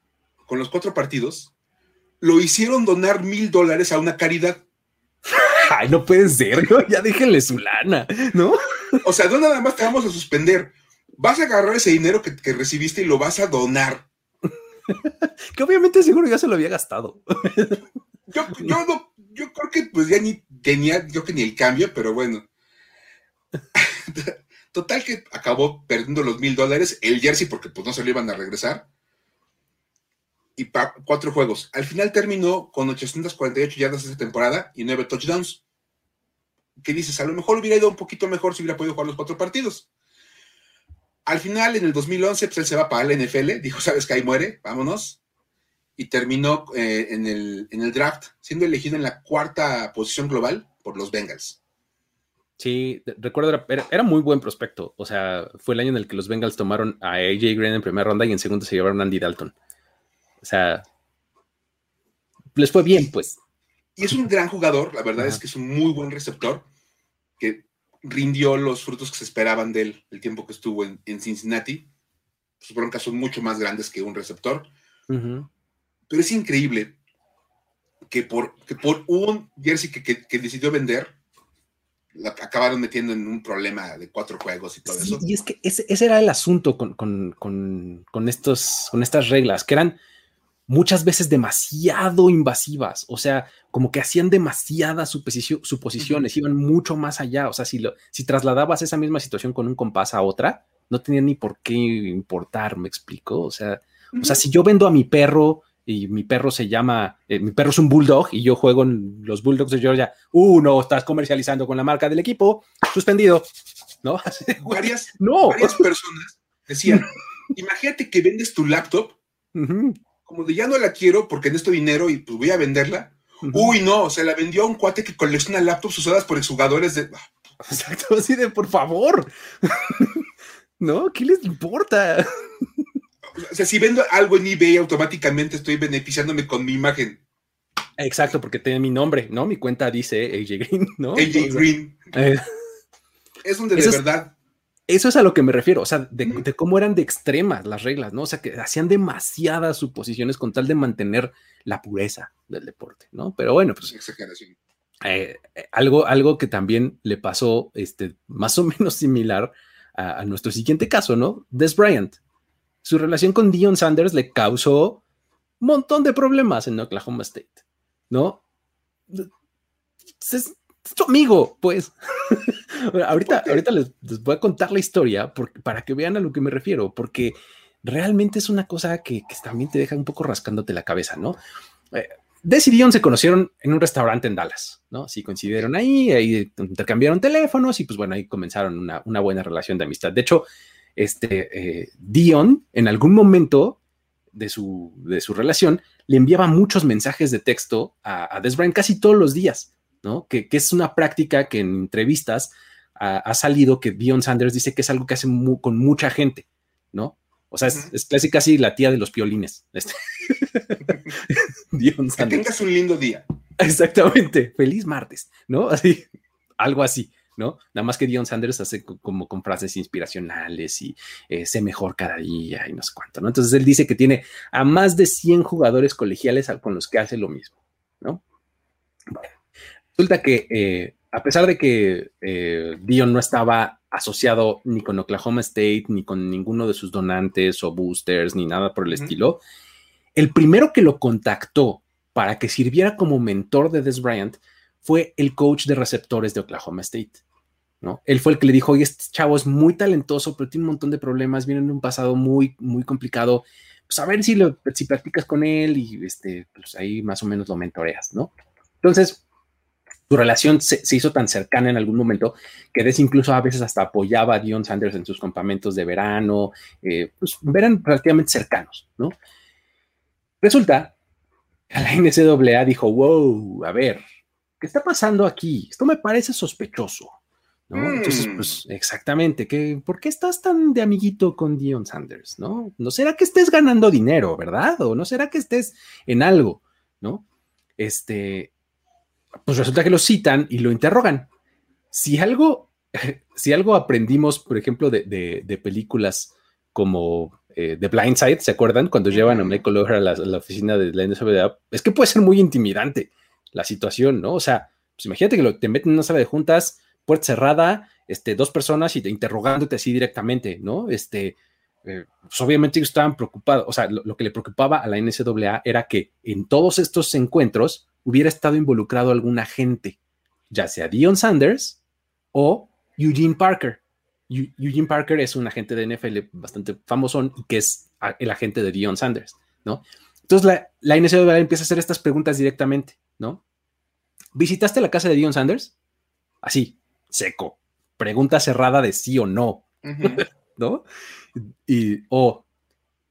con los cuatro partidos, lo hicieron donar mil dólares a una caridad. *laughs* Ay, no puede ser, ¿no? ya déjenle su lana, ¿no? O sea, no nada más te vamos a suspender. Vas a agarrar ese dinero que, recibiste y lo vas a donar. *laughs* que obviamente seguro ya se lo había gastado. *laughs* yo, yo, no, yo creo que pues ya ni tenía, yo que ni el cambio, pero bueno. Total que acabó perdiendo los mil dólares, el jersey, porque pues no se lo iban a regresar y cuatro juegos. Al final terminó con 848 yardas esa temporada y nueve touchdowns. ¿Qué dices? A lo mejor hubiera ido un poquito mejor si hubiera podido jugar los cuatro partidos. Al final, en el 2011, pues él se va para la NFL, dijo, sabes que ahí muere, vámonos. Y terminó eh, en, el, en el draft, siendo elegido en la cuarta posición global por los Bengals. Sí, recuerdo, era, era, muy buen prospecto. O sea, fue el año en el que los Bengals tomaron a AJ Green en primera ronda y en segundo se llevaron a Andy Dalton. O sea, les fue bien, pues. Y es un gran jugador, la verdad es que es un muy buen receptor, que rindió los frutos que se esperaban de él el tiempo que estuvo en, Cincinnati. Sus broncas son mucho más grandes que un receptor. Pero es increíble que por, que por un jersey que, decidió vender, la acabaron metiendo en un problema de cuatro juegos y todo eso. Y es que ese, era el asunto con, con, estos, con estas reglas, que eran muchas veces demasiado invasivas, o sea, como que hacían demasiadas suposiciones, iban mucho más allá, o sea, si, lo, si trasladabas esa misma situación con un compás a otra, no tenía ni por qué importar, me explico, o sea, o sea, si yo vendo a mi perro y mi perro se llama, eh, mi perro es un bulldog y yo juego en los Bulldogs de Georgia, uh, no, estás comercializando con la marca del equipo, suspendido, ¿no? *laughs* Varias, no. varias personas decían, imagínate que vendes tu laptop como de ya no la quiero porque necesito dinero y pues voy a venderla. Uy, no, se la vendió a un cuate que colecciona laptops usadas por exjugadores de. *laughs* Exacto, así de por favor. *laughs* ¿No? ¿Qué les importa? o sea, si vendo algo en eBay, automáticamente estoy beneficiándome con mi imagen. Exacto, porque tiene mi nombre, ¿no? Mi cuenta dice AJ Green, ¿no? AJ Green. Eh, es donde de verdad eso es a lo que me refiero, o sea, de, cómo eran de extremas las reglas, ¿no? O sea, que hacían demasiadas suposiciones con tal de mantener la pureza del deporte, ¿no? Pero bueno, pues... Eh, eh, algo, algo que también le pasó, este, más o *laughs* menos similar a, nuestro siguiente caso, ¿no? Des Bryant. Su relación con Dion Sanders le causó un montón de problemas en Oklahoma State, ¿no? Es, tu amigo, pues. *laughs* ahorita, ahorita les, voy a contar la historia para que vean a lo que me refiero, porque realmente es una cosa que, también te deja un poco rascándote la cabeza, ¿no? Eh, decidieron, se conocieron en un restaurante en Dallas, ¿no? Sí, coincidieron ahí, ahí intercambiaron teléfonos y pues bueno, ahí comenzaron una, buena relación de amistad. De hecho, este, eh, Dion en algún momento de su, de su relación le enviaba muchos mensajes de texto a, a Des Bryant casi todos los días, ¿no? Que, que, es una práctica que en entrevistas ha, salido que Dion Sanders dice que es algo que hace con mucha gente, ¿no? O sea, es, casi casi la tía de los piolines. Este. *laughs* Dion Sanders. Que tengas un lindo día. Exactamente. Feliz martes, ¿no? *laughs* Así, algo así, ¿no? Nada más que Dion Sanders hace como con frases inspiracionales y eh, sé mejor cada día y no sé cuánto, ¿no? Entonces él dice que tiene a más de 100 jugadores colegiales con los que hace lo mismo, ¿no? Bueno, resulta que eh, a pesar de que eh, Dion no estaba asociado ni con Oklahoma State, ni con ninguno de sus donantes o boosters, ni nada por el estilo, el primero que lo contactó para que sirviera como mentor de Des Bryant fue el coach de receptores de Oklahoma State. ¿no? Él fue el que le dijo, oye, este chavo es muy talentoso, pero tiene un montón de problemas, viene de un pasado muy, muy complicado. Pues a ver si, lo, si practicas con él y este, pues ahí más o menos lo mentoreas, ¿no? Entonces, su relación se, hizo tan cercana en algún momento que Des incluso a veces hasta apoyaba a Dion Sanders en sus campamentos de verano, eh, pues eran relativamente cercanos, ¿no? Resulta que la NCAA dijo, wow, a ver, ¿qué está pasando aquí? Esto me parece sospechoso. ¿no? Entonces, mm. pues exactamente, ¿qué, ¿por qué estás tan de amiguito con Dion Sanders? ¿no? ¿No será que estés ganando dinero, verdad? ¿O no será que estés en algo? ¿No? Este, pues resulta que lo citan y lo interrogan. Si algo, *laughs* si algo aprendimos, por ejemplo, de, películas como eh, The Blind Side, ¿se acuerdan? Cuando llevan a Michael Loher a la, oficina de la NSA, es que puede ser muy intimidante la situación, ¿no? O sea, pues imagínate que lo, te meten en una sala de juntas, puerta cerrada, este, dos personas y te interrogándote así directamente, ¿no? Este, eh, pues obviamente ellos estaban preocupados, o sea, lo, que le preocupaba a la NCAA era que en todos estos encuentros hubiera estado involucrado algún agente, ya sea Dion Sanders o Eugene Parker. Eugene Parker es un agente de NFL bastante famoso y que es el agente de Dion Sanders, ¿no? Entonces la, la NCAA empieza a hacer estas preguntas directamente. ¿no? ¿Visitaste la casa de Dion Sanders? Así, seco. Pregunta cerrada de sí o no, *laughs* ¿no? Y, o,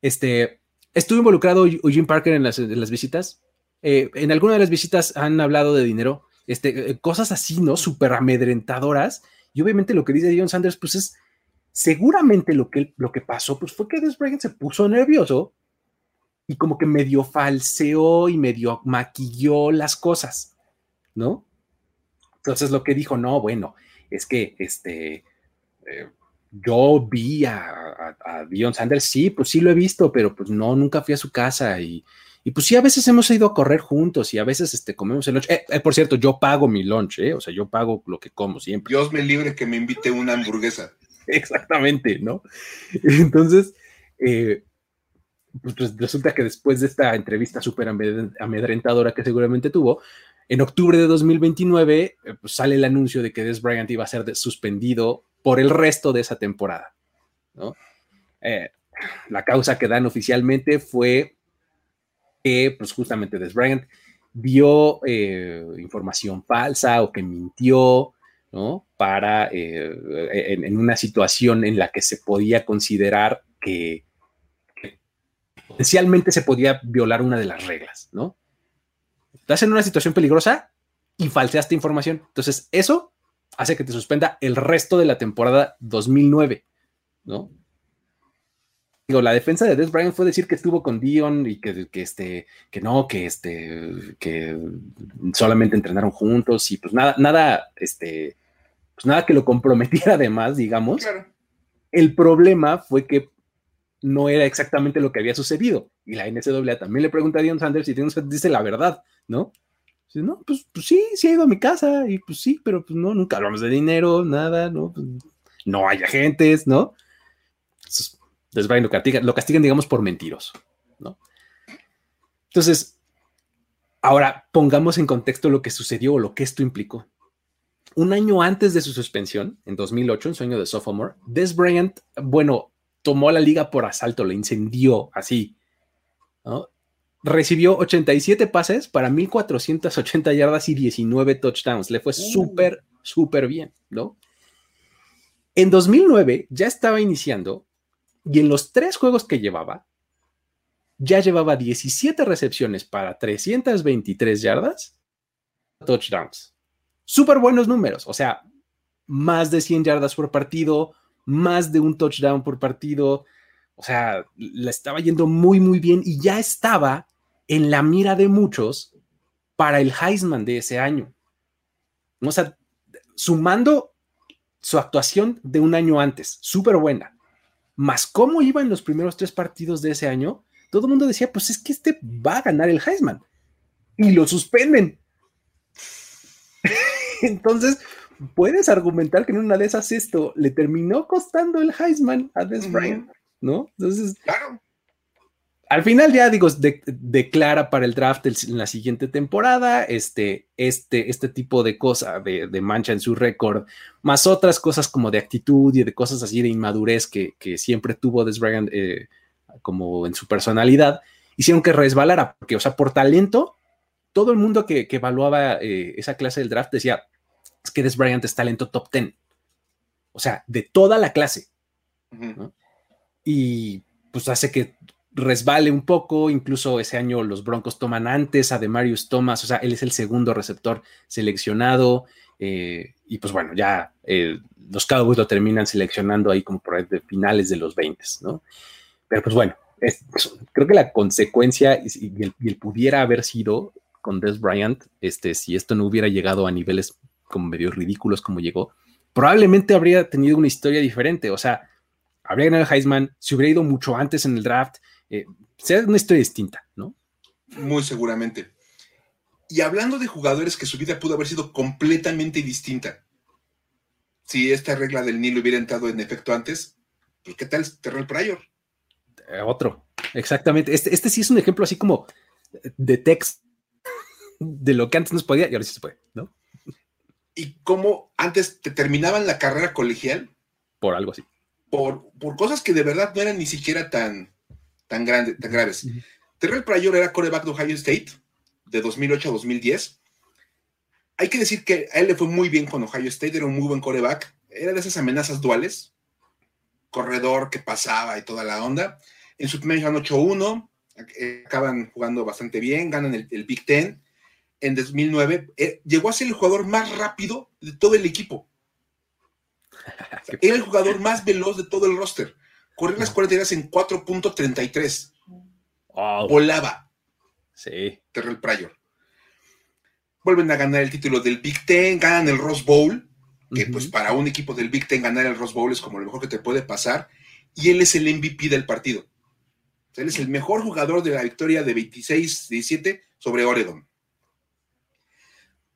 este, ¿estuvo involucrado Eugene Parker en las, visitas? Eh, en alguna de las visitas han hablado de dinero, este, eh, cosas así, ¿no? Súper amedrentadoras. Y obviamente lo que dice Dion Sanders, pues es seguramente lo que, lo que pasó, pues fue que Des se puso nervioso y como que medio falseó y medio maquilló las cosas, ¿no? Entonces lo que dijo, no, bueno, es que este, eh, yo vi a, Dion Sanders, sí, pues sí lo he visto, pero pues no, nunca fui a su casa y, y pues sí, a veces hemos ido a correr juntos y a veces este, comemos el lunch. Eh, eh, por cierto, yo pago mi lunch, ¿eh? o sea, yo pago lo que como siempre. Dios me libre que me invite una hamburguesa. *laughs* Exactamente, ¿no? *laughs* Entonces, eh, pues, pues, resulta que después de esta entrevista súper amedrentadora que seguramente tuvo, en octubre de 2029 eh, pues, sale el anuncio de que Des Bryant iba a ser suspendido por el resto de esa temporada. Eh, la causa que dan oficialmente fue que, pues justamente Des Bryant dio eh, información falsa o que mintió, ¿no? Para, en, una situación en la que se podía considerar que potencialmente se podía violar una de las reglas, ¿no? Estás en una situación peligrosa y falseaste información. Entonces, eso hace que te suspenda el resto de la temporada 2009, ¿no? Digo, la defensa de Des Bryant fue decir que estuvo con Dion y que, este, que no, que este, que solamente entrenaron juntos y pues nada, nada, este, pues nada que lo comprometiera además, digamos. El problema fue que no era exactamente lo que había sucedido. Y la NCAA también le pregunta a Dion Sanders y Dion Sanders dice la verdad, ¿no? Dice, no, pues, pues, sí, sí ha ido a mi casa y pues sí, pero pues no, nunca hablamos de dinero, nada, ¿no? Pues, no hay agentes, ¿no? Entonces, lo castigan, lo castigan, digamos, por mentiroso, ¿no? Entonces, ahora pongamos en contexto lo que sucedió o lo que esto implicó. Un año antes de su suspensión, en 2008, en sueño de sophomore, Des Bryant, bueno, tomó la liga por asalto, la incendió así. Recibió 87 pases para 1480 yardas y 19 touchdowns. Le fue uh. súper, súper bien, ¿no? En 2009 ya estaba iniciando y en los tres juegos que llevaba, ya llevaba 17 recepciones para 323 yardas, touchdowns. Súper buenos números, o sea, más de 100 yardas por partido, más de un touchdown por partido. O sea, la estaba yendo muy, muy bien y ya estaba en la mira de muchos para el Heisman de ese año. O sea, sumando su actuación de un año antes, súper buena, más cómo iba en los primeros tres partidos de ese año, todo el mundo decía, pues es que este va a ganar el Heisman. Y lo suspenden. *laughs* Entonces, puedes argumentar que en una de esas esto le terminó costando el Heisman a Des Bryant, ¿no? Entonces, claro. Al final ya digo, declara para el draft en la siguiente temporada este, este, este tipo de cosa, de, mancha en su récord, más otras cosas como de actitud y de cosas así de inmadurez que, siempre tuvo Des Bryant eh, como en su personalidad, hicieron que resbalara, porque, o sea, por talento, todo el mundo que, evaluaba eh, esa clase del draft decía, es que Des Bryant es talento top 10. O sea, de toda la clase. Y pues hace que resbale un poco, incluso ese año los Broncos toman antes a Demarius Thomas, o sea, él es el segundo receptor seleccionado, eh, y pues bueno, ya eh, los Cowboys lo terminan seleccionando ahí como por finales de los 20, ¿no? Pero pues bueno, creo que la consecuencia y, el, pudiera haber sido con Des Bryant, este, si esto no hubiera llegado a niveles como medio ridículos como llegó, probablemente habría tenido una historia diferente, o sea, habría ganado el Heisman, se hubiera ido mucho antes en el draft, eh, sea una historia distinta, ¿no? Muy seguramente. Y hablando de jugadores que su vida pudo haber sido completamente distinta, si esta regla del Nilo hubiera entrado en efecto antes, pues ¿qué tal Terrell Pryor? Eh, otro, exactamente. Este, este sí es un ejemplo así como de text de lo que antes nos podía y ahora sí se puede, ¿no? Y cómo antes te terminaban la carrera colegial. Por algo así. Por, por cosas que de verdad no eran ni siquiera tan, tan, grande, tan graves. Terrell Pryor era coreback de Ohio State de 2008 a 2010. Hay que decir que a él le fue muy bien con Ohio State, era un muy buen coreback. Era de esas amenazas duales, corredor que pasaba y toda la onda. En su primer año 8-1, eh, acaban jugando bastante bien, ganan el, Big Ten. En 2009 eh, llegó a ser el jugador más rápido de todo el equipo. *laughs* era el jugador más veloz de todo el roster. Corría las 40 en 4.33. Volaba. Sí. Terrell Pryor. Vuelven a ganar el título del Big Ten, ganan el Rose Bowl, que pues para un equipo del Big Ten ganar el Rose Bowl es como lo mejor que te puede pasar, y él es el MVP del partido. él es el mejor jugador de la victoria de 26-17 sobre Oregon.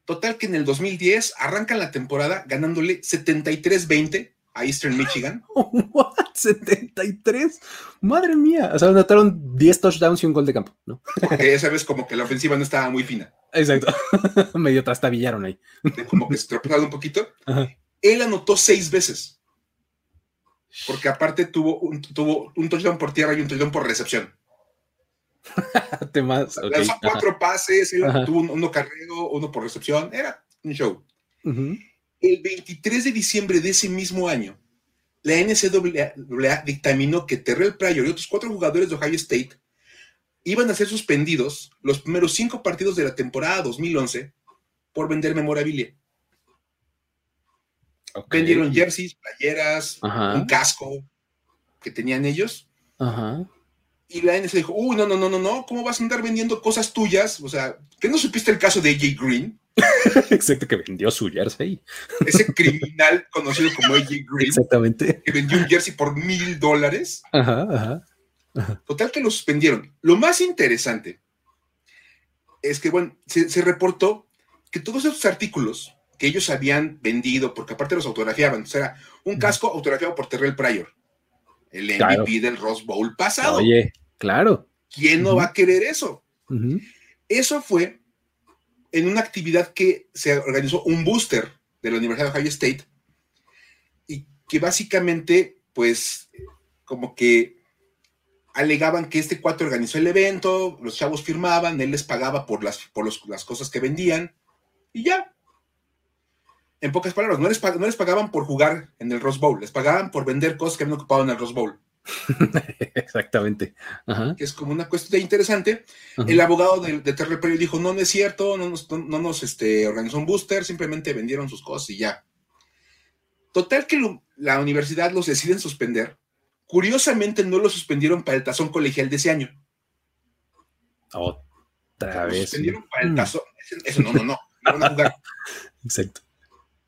Total que en el 2010 arrancan la temporada ganándole 73-20 a Eastern Michigan. *laughs* ¿What? 73. Madre mía. O sea, anotaron 10 touchdowns y un gol de campo, ¿no? Porque esa vez como que la ofensiva no estaba muy fina. Exacto. *laughs* Medio trastabillaron ahí. Como que se tropezaron un poquito. Él anotó seis veces. Porque aparte tuvo un, tuvo un touchdown por tierra y un touchdown por recepción. *laughs* Temas, Lanzó cuatro pases, tuvo uno carrero, uno por recepción. Era un show. El 23 de diciembre de ese mismo año, la NCAA dictaminó que Terrell Pryor y otros cuatro jugadores de Ohio State iban a ser suspendidos los primeros cinco partidos de la temporada 2011 por vender memorabilia. Vendieron jerseys, playeras, un casco que tenían ellos. Y la NCAA dijo, uy, no, no, no, no, no, ¿cómo vas a andar vendiendo cosas tuyas? O sea, ¿qué no supiste el caso de AJ Green? *laughs* Exacto, que vendió su jersey. Ese criminal conocido como AJ Green. Exactamente. Que vendió un jersey por mil dólares. Ajá, ajá, Total que lo suspendieron. Lo más interesante es que, bueno, se, reportó que todos esos artículos que ellos habían vendido, porque aparte los autografiaban, o sea, un casco autografiado por Terrell Pryor, el MVP del Rose Bowl pasado. Oye, claro. ¿Quién no va a querer eso? Eso fue en una actividad que se organizó un booster de la Universidad de Ohio State y que básicamente, pues, como que alegaban que este cuatro organizó el evento, los chavos firmaban, él les pagaba por las, por las cosas que vendían y ya. En pocas palabras, no les, no les pagaban por jugar en el Rose Bowl, les pagaban por vender cosas que habían ocupado en el Rose Bowl. *laughs* Exactamente. Que es como una cuestión interesante. El abogado de, de Terry dijo, no, no es cierto, no nos, no, nos este, organizó un booster, simplemente vendieron sus cosas y ya. Total que la universidad los deciden suspender. Curiosamente no lo suspendieron para el tazón colegial de ese año. Otra vez. suspendieron para el mm. tazón. Eso no, no, no. *laughs* Exacto.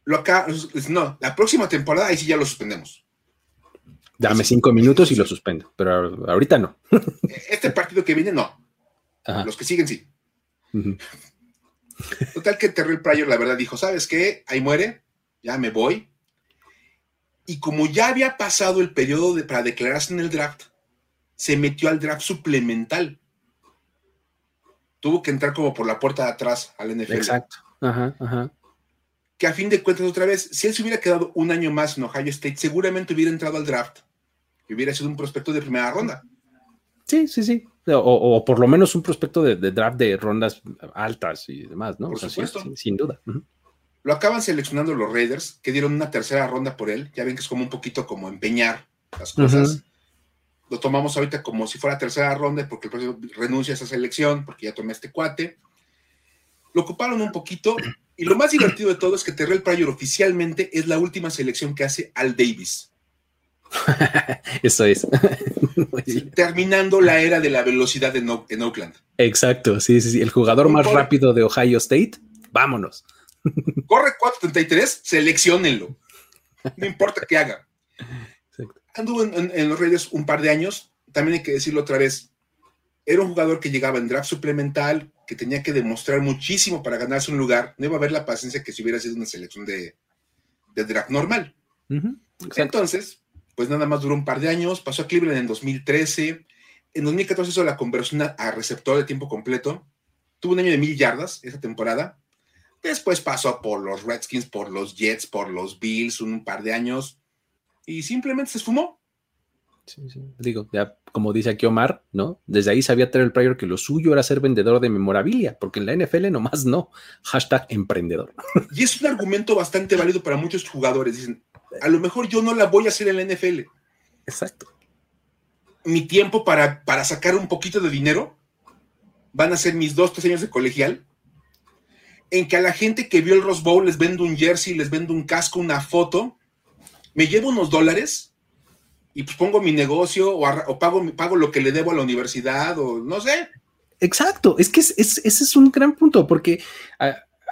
Lo acá, no, la próxima temporada ahí sí ya lo suspendemos. Dame cinco minutos y lo suspendo, pero ahorita no. Este partido que viene, no. Los que siguen, sí. Total que Terrell Pryor, la verdad, dijo: ¿Sabes qué? Ahí muere, ya me voy. Y como ya había pasado el periodo de, para declararse en el draft, se metió al draft suplemental. Tuvo que entrar como por la puerta de atrás al NFL. Exacto. Ajá, ajá. Que a fin de cuentas, otra vez, si él se hubiera quedado un año más en Ohio State, seguramente hubiera entrado al draft y hubiera sido un prospecto de primera ronda. Sí, sí, sí. O, por lo menos un prospecto de, draft de rondas altas y demás, ¿no? Por supuesto. sin, duda. Lo acaban seleccionando los Raiders, que dieron una tercera ronda por él. Ya ven que es como un poquito como empeñar las cosas. Lo tomamos ahorita como si fuera tercera ronda, porque el próximo renuncia a esa selección, porque ya tomé este cuate. Lo ocuparon un poquito. Y lo más divertido de todo es que Terrell Pryor oficialmente es la última selección que hace Al Davis. *laughs* Eso es. *laughs* Terminando la era de la velocidad en, Oakland. Exacto, sí, sí, sí. El jugador más rápido de Ohio State, vámonos. *laughs* Corre 4.33, seleccionenlo. No importa qué haga. Anduvo en, los Raiders un par de años. También hay que decirlo otra vez. Era un jugador que llegaba en draft suplemental, que tenía que demostrar muchísimo para ganarse un lugar. No iba a haber la paciencia que si hubiera sido una selección de, draft normal. Entonces, pues nada más duró un par de años, pasó a Cleveland en 2013, en 2014 hizo la conversión a, receptor de tiempo completo, tuvo un año de mil yardas esa temporada, después pasó por los Redskins, por los Jets, por los Bills, un, par de años, y simplemente se esfumó. Sí, sí. Digo, ya como dice aquí Omar, ¿no? Desde ahí sabía el Pryor que lo suyo era ser vendedor de memorabilia, porque en la NFL nomás no. Hashtag emprendedor. Y es un argumento bastante válido para muchos jugadores. Dicen, a lo mejor yo no la voy a hacer en la NFL. Exacto. Mi tiempo para, para sacar un poquito de dinero van a ser mis dos, tres años de colegial, en que a la gente que vio el Rose Bowl les vendo un jersey, les vendo un casco, una foto, me llevo unos dólares y pues pongo mi negocio o, pago, pago lo que le debo a la universidad o no sé. Exacto, es que ese es un gran punto, porque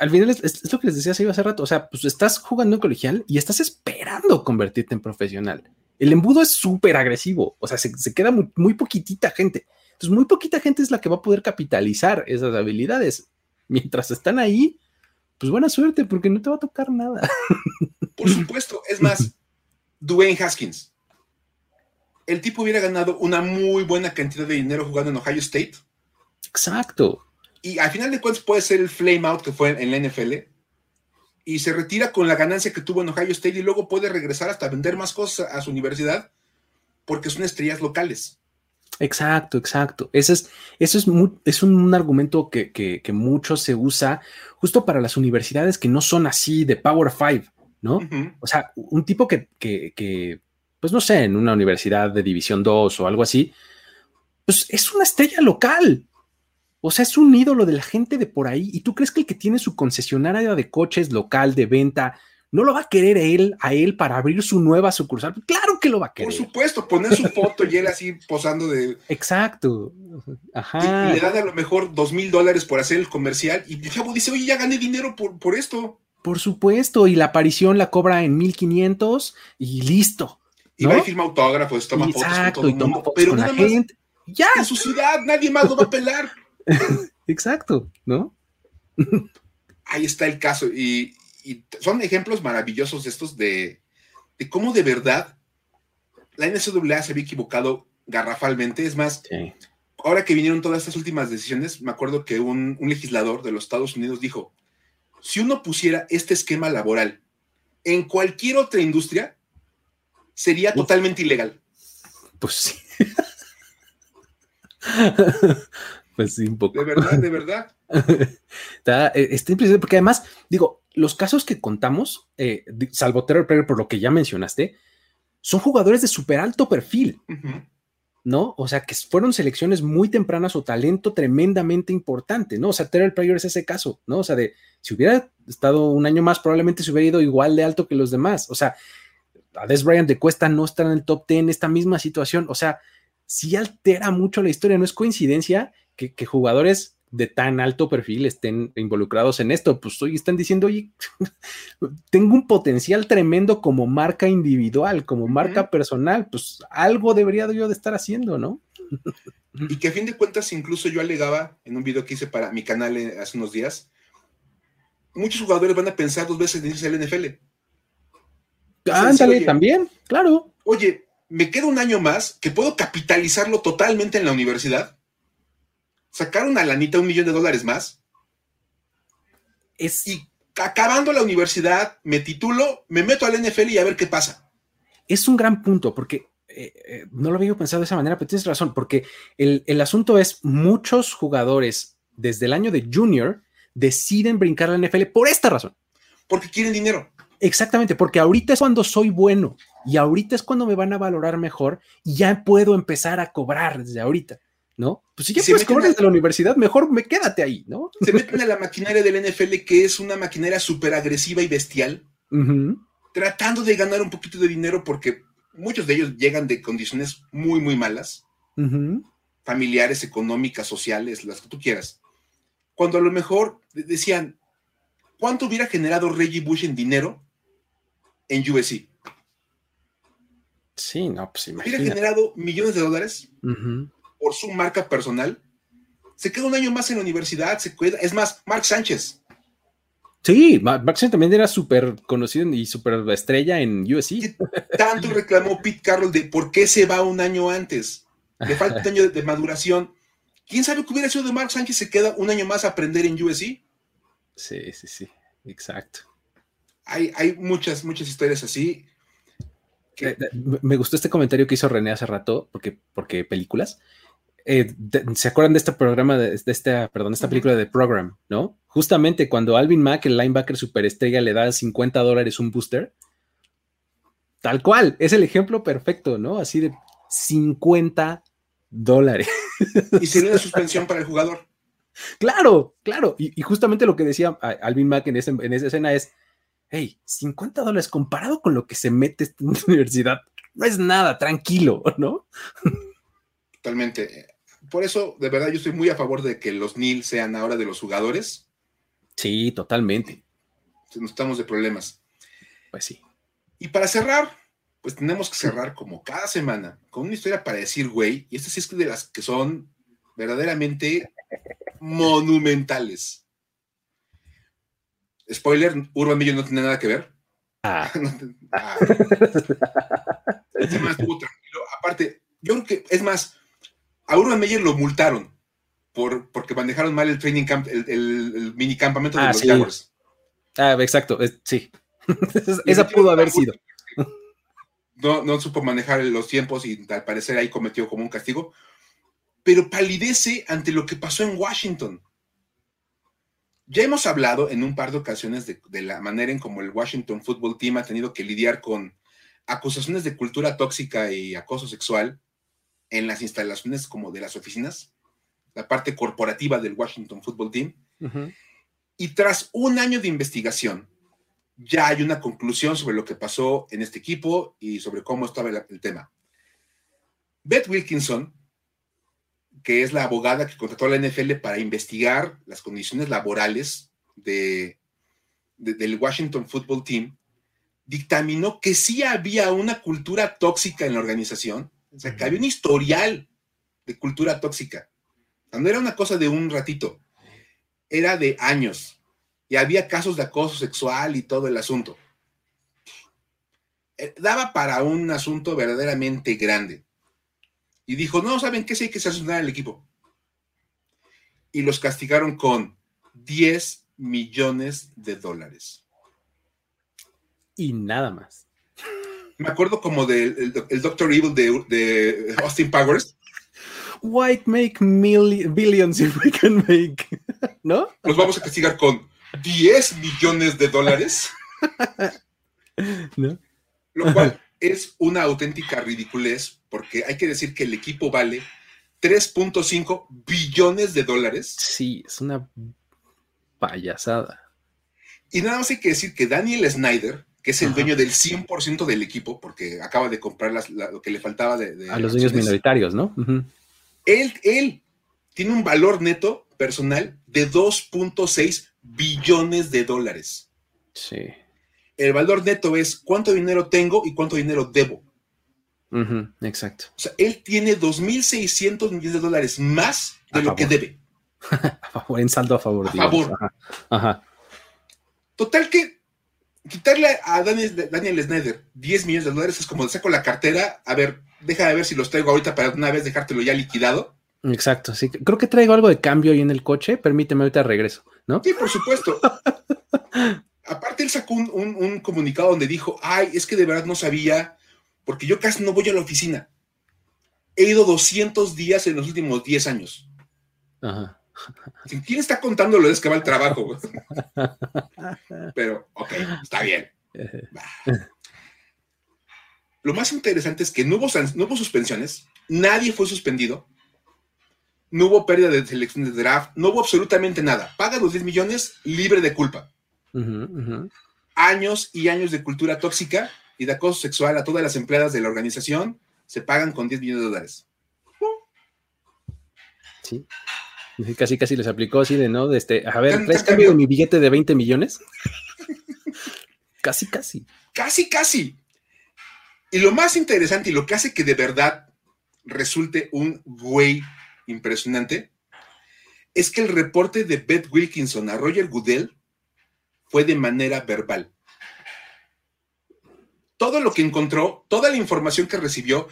al final es, lo que les decía hace rato, o sea, pues estás jugando en colegial y estás esperando convertirte en profesional. El embudo es súper agresivo, o sea, se, queda muy, poquitita gente. Entonces, muy poquita gente es la que va a poder capitalizar esas habilidades. Mientras están ahí, pues buena suerte, porque no te va a tocar nada. Por supuesto, es más, *laughs* Dwayne Haskins. El tipo hubiera ganado una muy buena cantidad de dinero jugando en Ohio State. Exacto y al final de cuentas puede ser el flame out que fue en la NFL y se retira con la ganancia que tuvo en Ohio State y luego puede regresar hasta vender más cosas a su universidad porque son estrellas locales. Exacto, exacto. Ese es, eso es, es un, argumento que, que, mucho se usa justo para las universidades que no son así de Power Five, ¿no? O sea, un tipo que, que, pues no sé, en una universidad de División 2 o algo así, pues es una estrella local, o sea, es un ídolo de la gente de por ahí. ¿Y tú crees que el que tiene su concesionaria de coches local de venta no lo va a querer él, a él para abrir su nueva sucursal? Claro que lo va a querer. Por supuesto, poner su foto y él así posando de. Exacto. Ajá. Y, le dan a lo mejor dos mil dólares por hacer el comercial y el chavo dice, oye, ya gané dinero por, por esto. Por supuesto, y la aparición la cobra en 1500 y listo. Y va y firma autógrafos, toma Exacto, fotos con todo y toma fotos pero con la gente. Ya. En su ciudad nadie más lo va a pelar. *laughs* Exacto, ¿no? Ahí está el caso. Y, son ejemplos maravillosos estos de, cómo de verdad la NCAA se había equivocado garrafalmente. Es más, ahora que vinieron todas estas últimas decisiones, me acuerdo que un, legislador de los Estados Unidos dijo, si uno pusiera este esquema laboral en cualquier otra industria, sería totalmente ilegal. Pues sí. *laughs* Pues sí, un poco. De verdad, de verdad. *laughs* está, eh, está impresionante porque además, digo, los casos que contamos, eh, salvo Terror Player, por lo que ya mencionaste, son jugadores de súper alto perfil, ¿no? O sea, que fueron selecciones muy tempranas o talento tremendamente importante, ¿no? O sea, Terrell Player es ese caso, ¿no? O sea, de si hubiera estado un año más, probablemente se hubiera ido igual de alto que los demás. O sea, a Des Bryant de Cuesta no estar en el top 10 en esta misma situación. O sea, sí altera mucho la historia, no es coincidencia que, jugadores de tan alto perfil estén involucrados en esto. Pues hoy están diciendo, oye, *laughs* tengo un potencial tremendo como marca individual, como marca personal, pues algo debería yo de estar haciendo, ¿no? y que a fin de cuentas, incluso yo alegaba en un video que hice para mi canal eh, hace unos días, muchos jugadores van a pensar dos veces en irse al NFL. Ándale, también, claro. Oye, me queda un año más que puedo capitalizarlo totalmente en la universidad sacar una lanita, un millón de dólares más. Es... Y acabando la universidad, me titulo, me meto al NFL y a ver qué pasa. Es un gran punto, porque eh, eh, no lo había pensado de esa manera, pero tienes razón, porque el, el, asunto es muchos jugadores desde el año de junior deciden brincar a la NFL por esta razón. Porque quieren dinero. Exactamente, porque ahorita es cuando soy bueno y ahorita es cuando me van a valorar mejor y ya puedo empezar a cobrar desde ahorita. ¿no? Pues si ya puedes cobrar desde la universidad, mejor me quédate ahí, ¿no? *laughs* Se meten a la maquinaria del NFL, que es una maquinaria súper agresiva y bestial, tratando de ganar un poquito de dinero porque muchos de ellos llegan de condiciones muy, muy malas, familiares, económicas, sociales, las que tú quieras. Cuando a lo mejor decían, ¿cuánto hubiera generado Reggie Bush en dinero en USC? Sí, no, pues imagínate. Hubiera generado millones de dólares por su marca personal, se queda un año más en la universidad, se queda, es más, Mark Sánchez. Sí, Mark Sánchez también era súper conocido y súper estrella en USC. Tanto reclamó Pete Carroll de por qué se va un año antes. Le falta un año de, maduración. ¿Quién sabe qué hubiera sido de Mark Sánchez se queda un año más a aprender en USC? Sí, sí, sí, exacto. Hay, hay muchas, muchas historias así. Eh, me gustó este comentario que hizo René hace rato, porque, porque películas. Eh, ¿se acuerdan de este programa, de, esta, perdón, esta película de Program, ¿no? Justamente cuando Alvin Mack, el linebacker superestrella, le da 50 dólares un booster, tal cual, es el ejemplo perfecto, ¿no? Así de 50 dólares. Y sería una suspensión para el jugador. *laughs* Claro, claro. Y, justamente lo que decía Alvin Mack en, en esa escena es, hey, 50 dólares comparado con lo que se mete esta *laughs* universidad, no es nada, tranquilo, ¿no? Totalmente por eso, de verdad, yo estoy muy a favor de que los NIL sean ahora de los jugadores. Sí, totalmente. No estamos de problemas. Pues sí. Y para cerrar, pues tenemos que cerrar como cada semana con una historia para decir, güey, y esta sí es de las que son verdaderamente monumentales. Spoiler, Urban Meyer no tiene nada que ver. Ah. *laughs* *laughs* ah. Aparte, yo creo que, es más, a Urban Meyer lo multaron por, porque manejaron mal el training camp, el, mini campamento de ah, los sí. Ah, exacto, sí. *laughs* Esa pudo haber sido. No, no supo manejar los tiempos y al parecer ahí cometió como un castigo, pero palidece ante lo que pasó en Washington. Ya hemos hablado en un par de ocasiones de, de, la manera en cómo el Washington Football Team ha tenido que lidiar con acusaciones de cultura tóxica y acoso sexual en las instalaciones como de las oficinas, la parte corporativa del Washington Football Team. Y tras un año de investigación, ya hay una conclusión sobre lo que pasó en este equipo y sobre cómo estaba el, tema. Beth Wilkinson, que es la abogada que contrató a la NFL para investigar las condiciones laborales de, del Washington Football Team, dictaminó que sí había una cultura tóxica en la organización o sea, que había un historial de cultura tóxica. No era una cosa de un ratito, era de años. Y había casos de acoso sexual y todo el asunto. Eh, daba para un asunto verdaderamente grande. Y dijo, no, ¿saben qué? Sí hay que sancionar al equipo. Y los castigaron con 10 millones de dólares. Y nada más me acuerdo como del el Doctor Evil de, Austin Powers. White make billions if we can make, *laughs* ¿no? Nos vamos a castigar con 10 millones de dólares. *laughs* ¿No? Lo cual es una auténtica ridiculez, porque hay que decir que el equipo vale 3.5 billones de dólares. Sí, es una payasada. Y nada más hay que decir que Daniel Snyder que es el dueño del 100% del equipo, porque acaba de comprar lo que le faltaba de... a los dueños minoritarios, ¿no? él, él tiene un valor neto personal de 2.6 billones de dólares. Sí. El valor neto es cuánto dinero tengo y cuánto dinero debo. Exacto. O sea, él tiene 2.600 millones de dólares más de lo que debe. *laughs* en saldo a favor. A favor. Ajá. Total que quitarle a Daniel, Daniel, Snyder 10 millones de dólares es como le saco la cartera, a ver, deja de ver si los traigo ahorita para una vez dejártelo ya liquidado. Exacto, sí. Creo que traigo algo de cambio ahí en el coche, permíteme ahorita regreso, ¿no? Sí, por supuesto. *laughs* Aparte, él sacó un, un, comunicado donde dijo, ay, es que de verdad no sabía, porque yo casi no voy a la oficina. He ido 200 días en los últimos 10 años. Ajá. ¿Quién está contando lo de que va el trabajo? Pero, ok, está bien. *laughs* Lo más interesante es que no hubo, no hubo suspensiones, nadie fue suspendido, no hubo pérdida de selección de draft, no hubo absolutamente nada. Paga los 10 millones libre de culpa. Años y años de cultura tóxica y de acoso sexual a todas las empleadas de la organización se pagan con 10 millones de dólares. Sí. Casi, casi les aplicó así de, ¿no? De este, a ver, ¿traes cambio de mi billete de 20 millones? *laughs* casi, casi. Casi, casi. Y lo más interesante y lo que hace que de verdad resulte un güey impresionante es que el reporte de Beth Wilkinson a Roger Goodell fue de manera verbal. Todo lo que encontró, toda la información que recibió,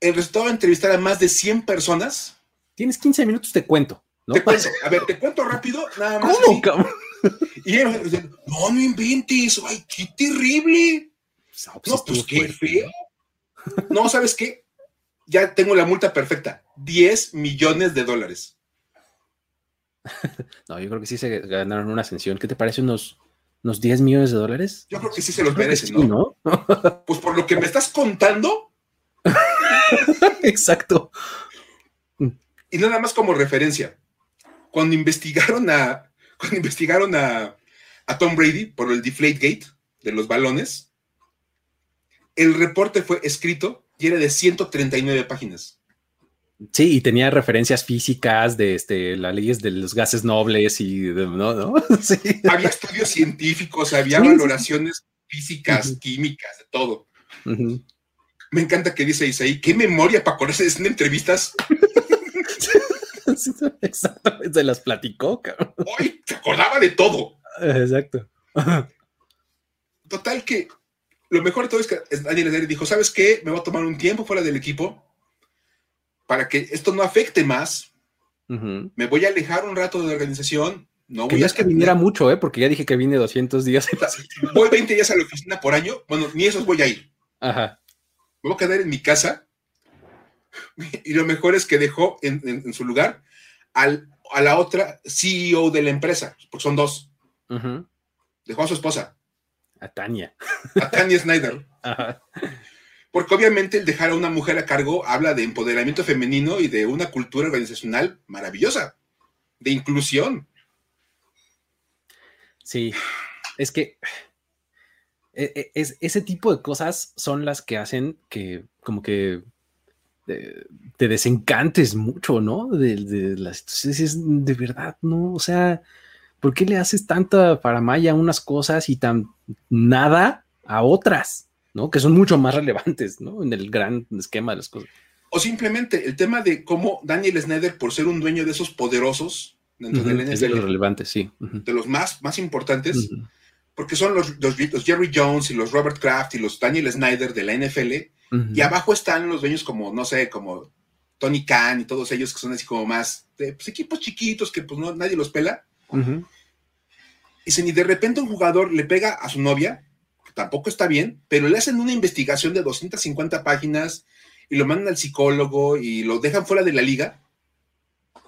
el resultado de entrevistar a más de 100 personas. Tienes 15 minutos, te cuento. ¿no? a ver, te cuento rápido, nada más. ¿Cómo, Y no, no inventes, ay, qué terrible. Pues, no, pues qué feo. No, ¿sabes qué? Ya tengo la multa perfecta. 10 millones de dólares. *laughs* No, yo creo que sí se ganaron una ascensión. ¿Qué te parece unos, unos 10 millones de dólares? Yo creo que sí se los merecen, ¿no? Pues por lo que me estás contando. *laughs* Exacto. Y nada más como referencia. Cuando investigaron a. Cuando investigaron a, a Tom Brady por el Deflate Gate de los balones, el reporte fue escrito y era de 139 páginas. Sí, y tenía referencias físicas de este, las leyes de los gases nobles y no, ¿no? *laughs* Sí. Había estudios científicos, había valoraciones físicas, químicas, de todo. Me encanta que dice Isaí, qué memoria para acordarse en entrevistas. *laughs* Exactamente, se las platicó, cabrón. Hoy se acordaba de todo. Exacto. Total que lo mejor de todo es que Daniel dijo, ¿sabes qué? Me voy a tomar un tiempo fuera del equipo para que esto no afecte más. Me voy a alejar un rato de la organización. No voy a es que viniera mucho, ¿eh? porque ya dije que vine 200 días. voy 20 días a la oficina por año. Bueno, ni esos voy a ir. Ajá. Me voy a quedar en mi casa. Y lo mejor es que dejó en, su lugar al, a la otra CEO de la empresa, porque son dos. Dejó a su esposa. A Tania. A Tania Snyder. Ajá. Porque obviamente el dejar a una mujer a cargo habla de empoderamiento femenino y de una cultura organizacional maravillosa, de inclusión. Sí, es que e, e, es, ese tipo de cosas son las que hacen que como que eh, te desencantes mucho, ¿no? De, las situaciones, de verdad, ¿no? O sea, ¿por qué le haces tanta paramaya a unas cosas y tan nada a otras? ¿No? Que son mucho más relevantes, ¿no? En el gran esquema de las cosas. O simplemente el tema de cómo Daniel Snyder, por ser un dueño de esos poderosos dentro del NFL, es de los relevantes, sí. De los más, más importantes, porque son los, los, Jerry Jones y los Robert Kraft y los Daniel Snyder de la NFL, y abajo están los dueños como, no sé, como Tony Khan y todos ellos que son así como más, de, pues, equipos chiquitos que pues no, nadie los pela. Y si de repente un jugador le pega a su novia, tampoco está bien, pero le hacen una investigación de 250 páginas y lo mandan al psicólogo y lo dejan fuera de la liga.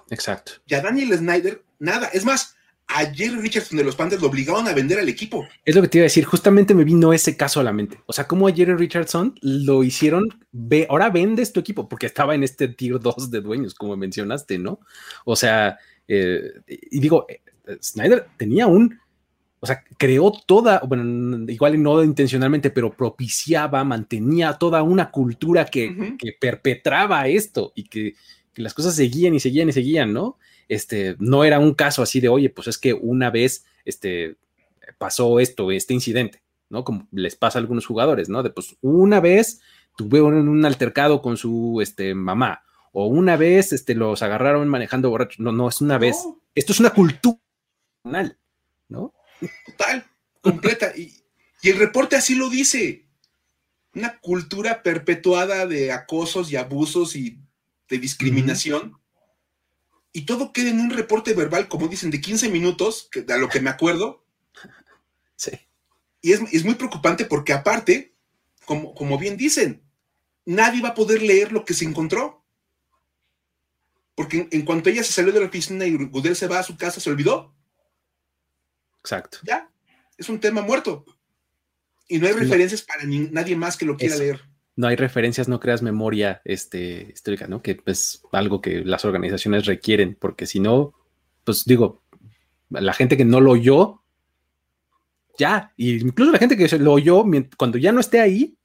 Exacto. Y a Daniel Snyder, nada. Es más, a Jerry Richardson de los Panthers lo obligaron a vender al equipo. Es lo que te iba a decir, justamente me vino ese caso a la mente. O sea, cómo a Jerry Richardson lo hicieron, ve, ahora vendes tu equipo, porque estaba en este tier 2 de dueños, como mencionaste, ¿no? O sea, eh, y digo, eh, Snyder tenía un o sea, creó toda, bueno, igual no intencionalmente, pero propiciaba, mantenía toda una cultura que, perpetraba esto y que, las cosas seguían y seguían y seguían, ¿no? este, no era un caso así de, oye, pues es que una vez este, pasó esto, este incidente, ¿no? Como les pasa a algunos jugadores, ¿no? De pues una vez tuve un, un altercado con su este, mamá, o una vez este, los agarraron manejando borrachos. No, no, es una vez. Esto es una cultura, ¿no? Total, completa. Y, y el reporte así lo dice. Una cultura perpetuada de acosos y abusos y de discriminación. Y todo queda en un reporte verbal, como dicen, de 15 minutos, que, a lo que me acuerdo. Sí. Y es, es muy preocupante porque aparte, como, como bien dicen, nadie va a poder leer lo que se encontró. Porque en, en, cuanto ella se salió de la oficina y Goodell se va a su casa, se olvidó. Exacto. Ya, es un tema muerto. Y no hay referencias para ni, nadie más que lo quiera Eso. leer. No hay referencias, no creas memoria este, histórica, ¿no? Que es algo que las organizaciones requieren, porque si no, pues digo, la gente que no lo oyó, ya, y incluso la gente que lo oyó, cuando ya no esté ahí,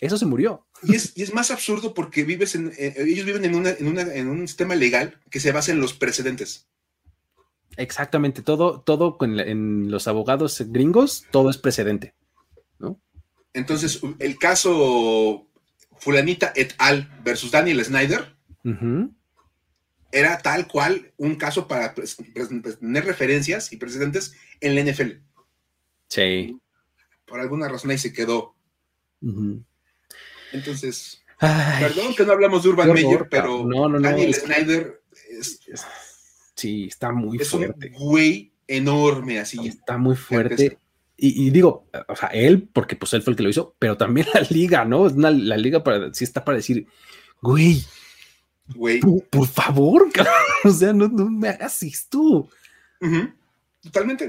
eso se murió. Y es, y es más absurdo porque vives en, eh, ellos viven en, una, en, una, en, un sistema legal que se basa en los precedentes. Exactamente, todo, todo con, en los abogados gringos, todo es precedente, ¿no? Entonces, el caso Fulanita et al versus Daniel Snyder uh -huh. era tal cual un caso para tener referencias y precedentes en la NFL. Sí. Por alguna razón ahí se quedó. Uh -huh. Entonces, Ay, perdón que no hablamos de Urban Meyer, pero no, no, no, Daniel Snyder es, es, sí, está muy es fuerte. un güey enorme así. Está muy fuerte. Y, y, digo, o sea, él, porque pues él fue el que lo hizo, pero también la liga, ¿no? Una, la liga para, sí está para decir, güey, güey, por, por favor, cabrón, *laughs* o sea, no, no, me hagas esto. Uh -huh. Totalmente.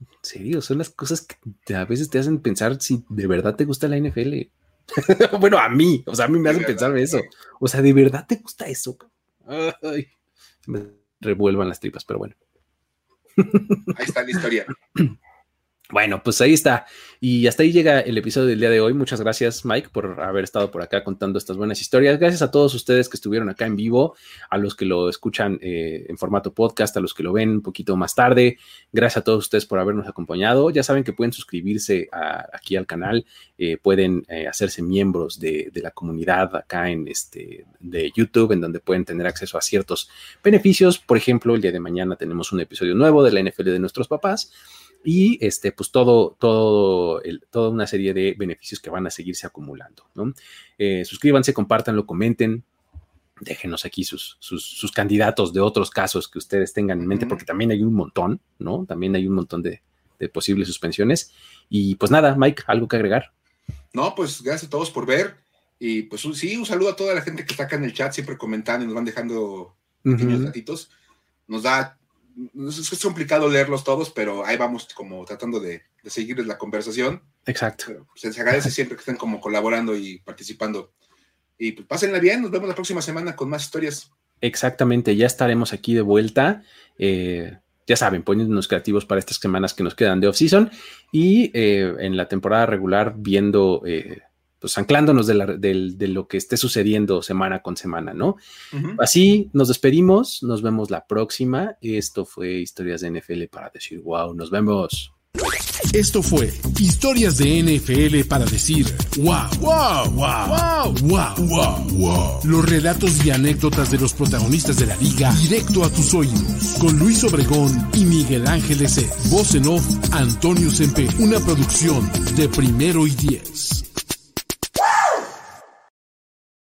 En serio, son las cosas que a veces te hacen pensar si de verdad te gusta la NFL. *laughs* bueno, a mí, o sea, a mí me hacen pensar eso. O sea, ¿de verdad te gusta eso? Ay, me revuelvan las tripas, pero bueno. Ahí está la historia. *clears throat* Bueno, pues ahí está. Y hasta ahí llega el episodio del día de hoy. Muchas gracias, Mike, por haber estado por acá contando estas buenas historias. Gracias a todos ustedes que estuvieron acá en vivo, a los que lo escuchan eh, en formato podcast, a los que lo ven un poquito más tarde. Gracias a todos ustedes por habernos acompañado. Ya saben que pueden suscribirse aquí al canal, eh, pueden eh, hacerse miembros de, de, la comunidad acá en este de YouTube, en donde pueden tener acceso a ciertos beneficios. Por ejemplo, el día de mañana tenemos un episodio nuevo de la NFL de nuestros papás y este, pues todo, todo, el, toda una serie de beneficios que van a seguirse acumulando, ¿no? Eh, suscríbanse, compártanlo, comenten, déjenos aquí sus, sus, sus, candidatos de otros casos que ustedes tengan en mente, porque también hay un montón, ¿no? También hay un montón de, de posibles suspensiones. Y pues nada, Mike, ¿algo que agregar? No, pues gracias a todos por ver. Y pues sí, un saludo a toda la gente que está acá en el chat, siempre comentando y nos van dejando pequeños uh -huh. datitos. Nos da es complicado leerlos todos, pero ahí vamos como tratando de, de seguirles la conversación. Exacto. Pero, pues, se agradece siempre que estén como colaborando y participando. Y pues pásenla bien, nos vemos la próxima semana con más historias. Exactamente, ya estaremos aquí de vuelta. Eh, ya saben, poniéndonos creativos para estas semanas que nos quedan de off-season y eh, en la temporada regular viendo... Eh, pues anclándonos de, la, de, de, lo que esté sucediendo semana con semana, ¿no? Uh -huh. Así nos despedimos, nos vemos la próxima. Esto fue Historias de NFL para decir wow, nos vemos. Esto fue Historias de NFL para decir wow, wow, wow, wow, wow, wow, wow. Los relatos y anécdotas de los protagonistas de la liga directo a tus oídos. Con Luis Obregón y Miguel Ángeles C. Voz en off, Antonio Sempe. Una producción de primero y diez.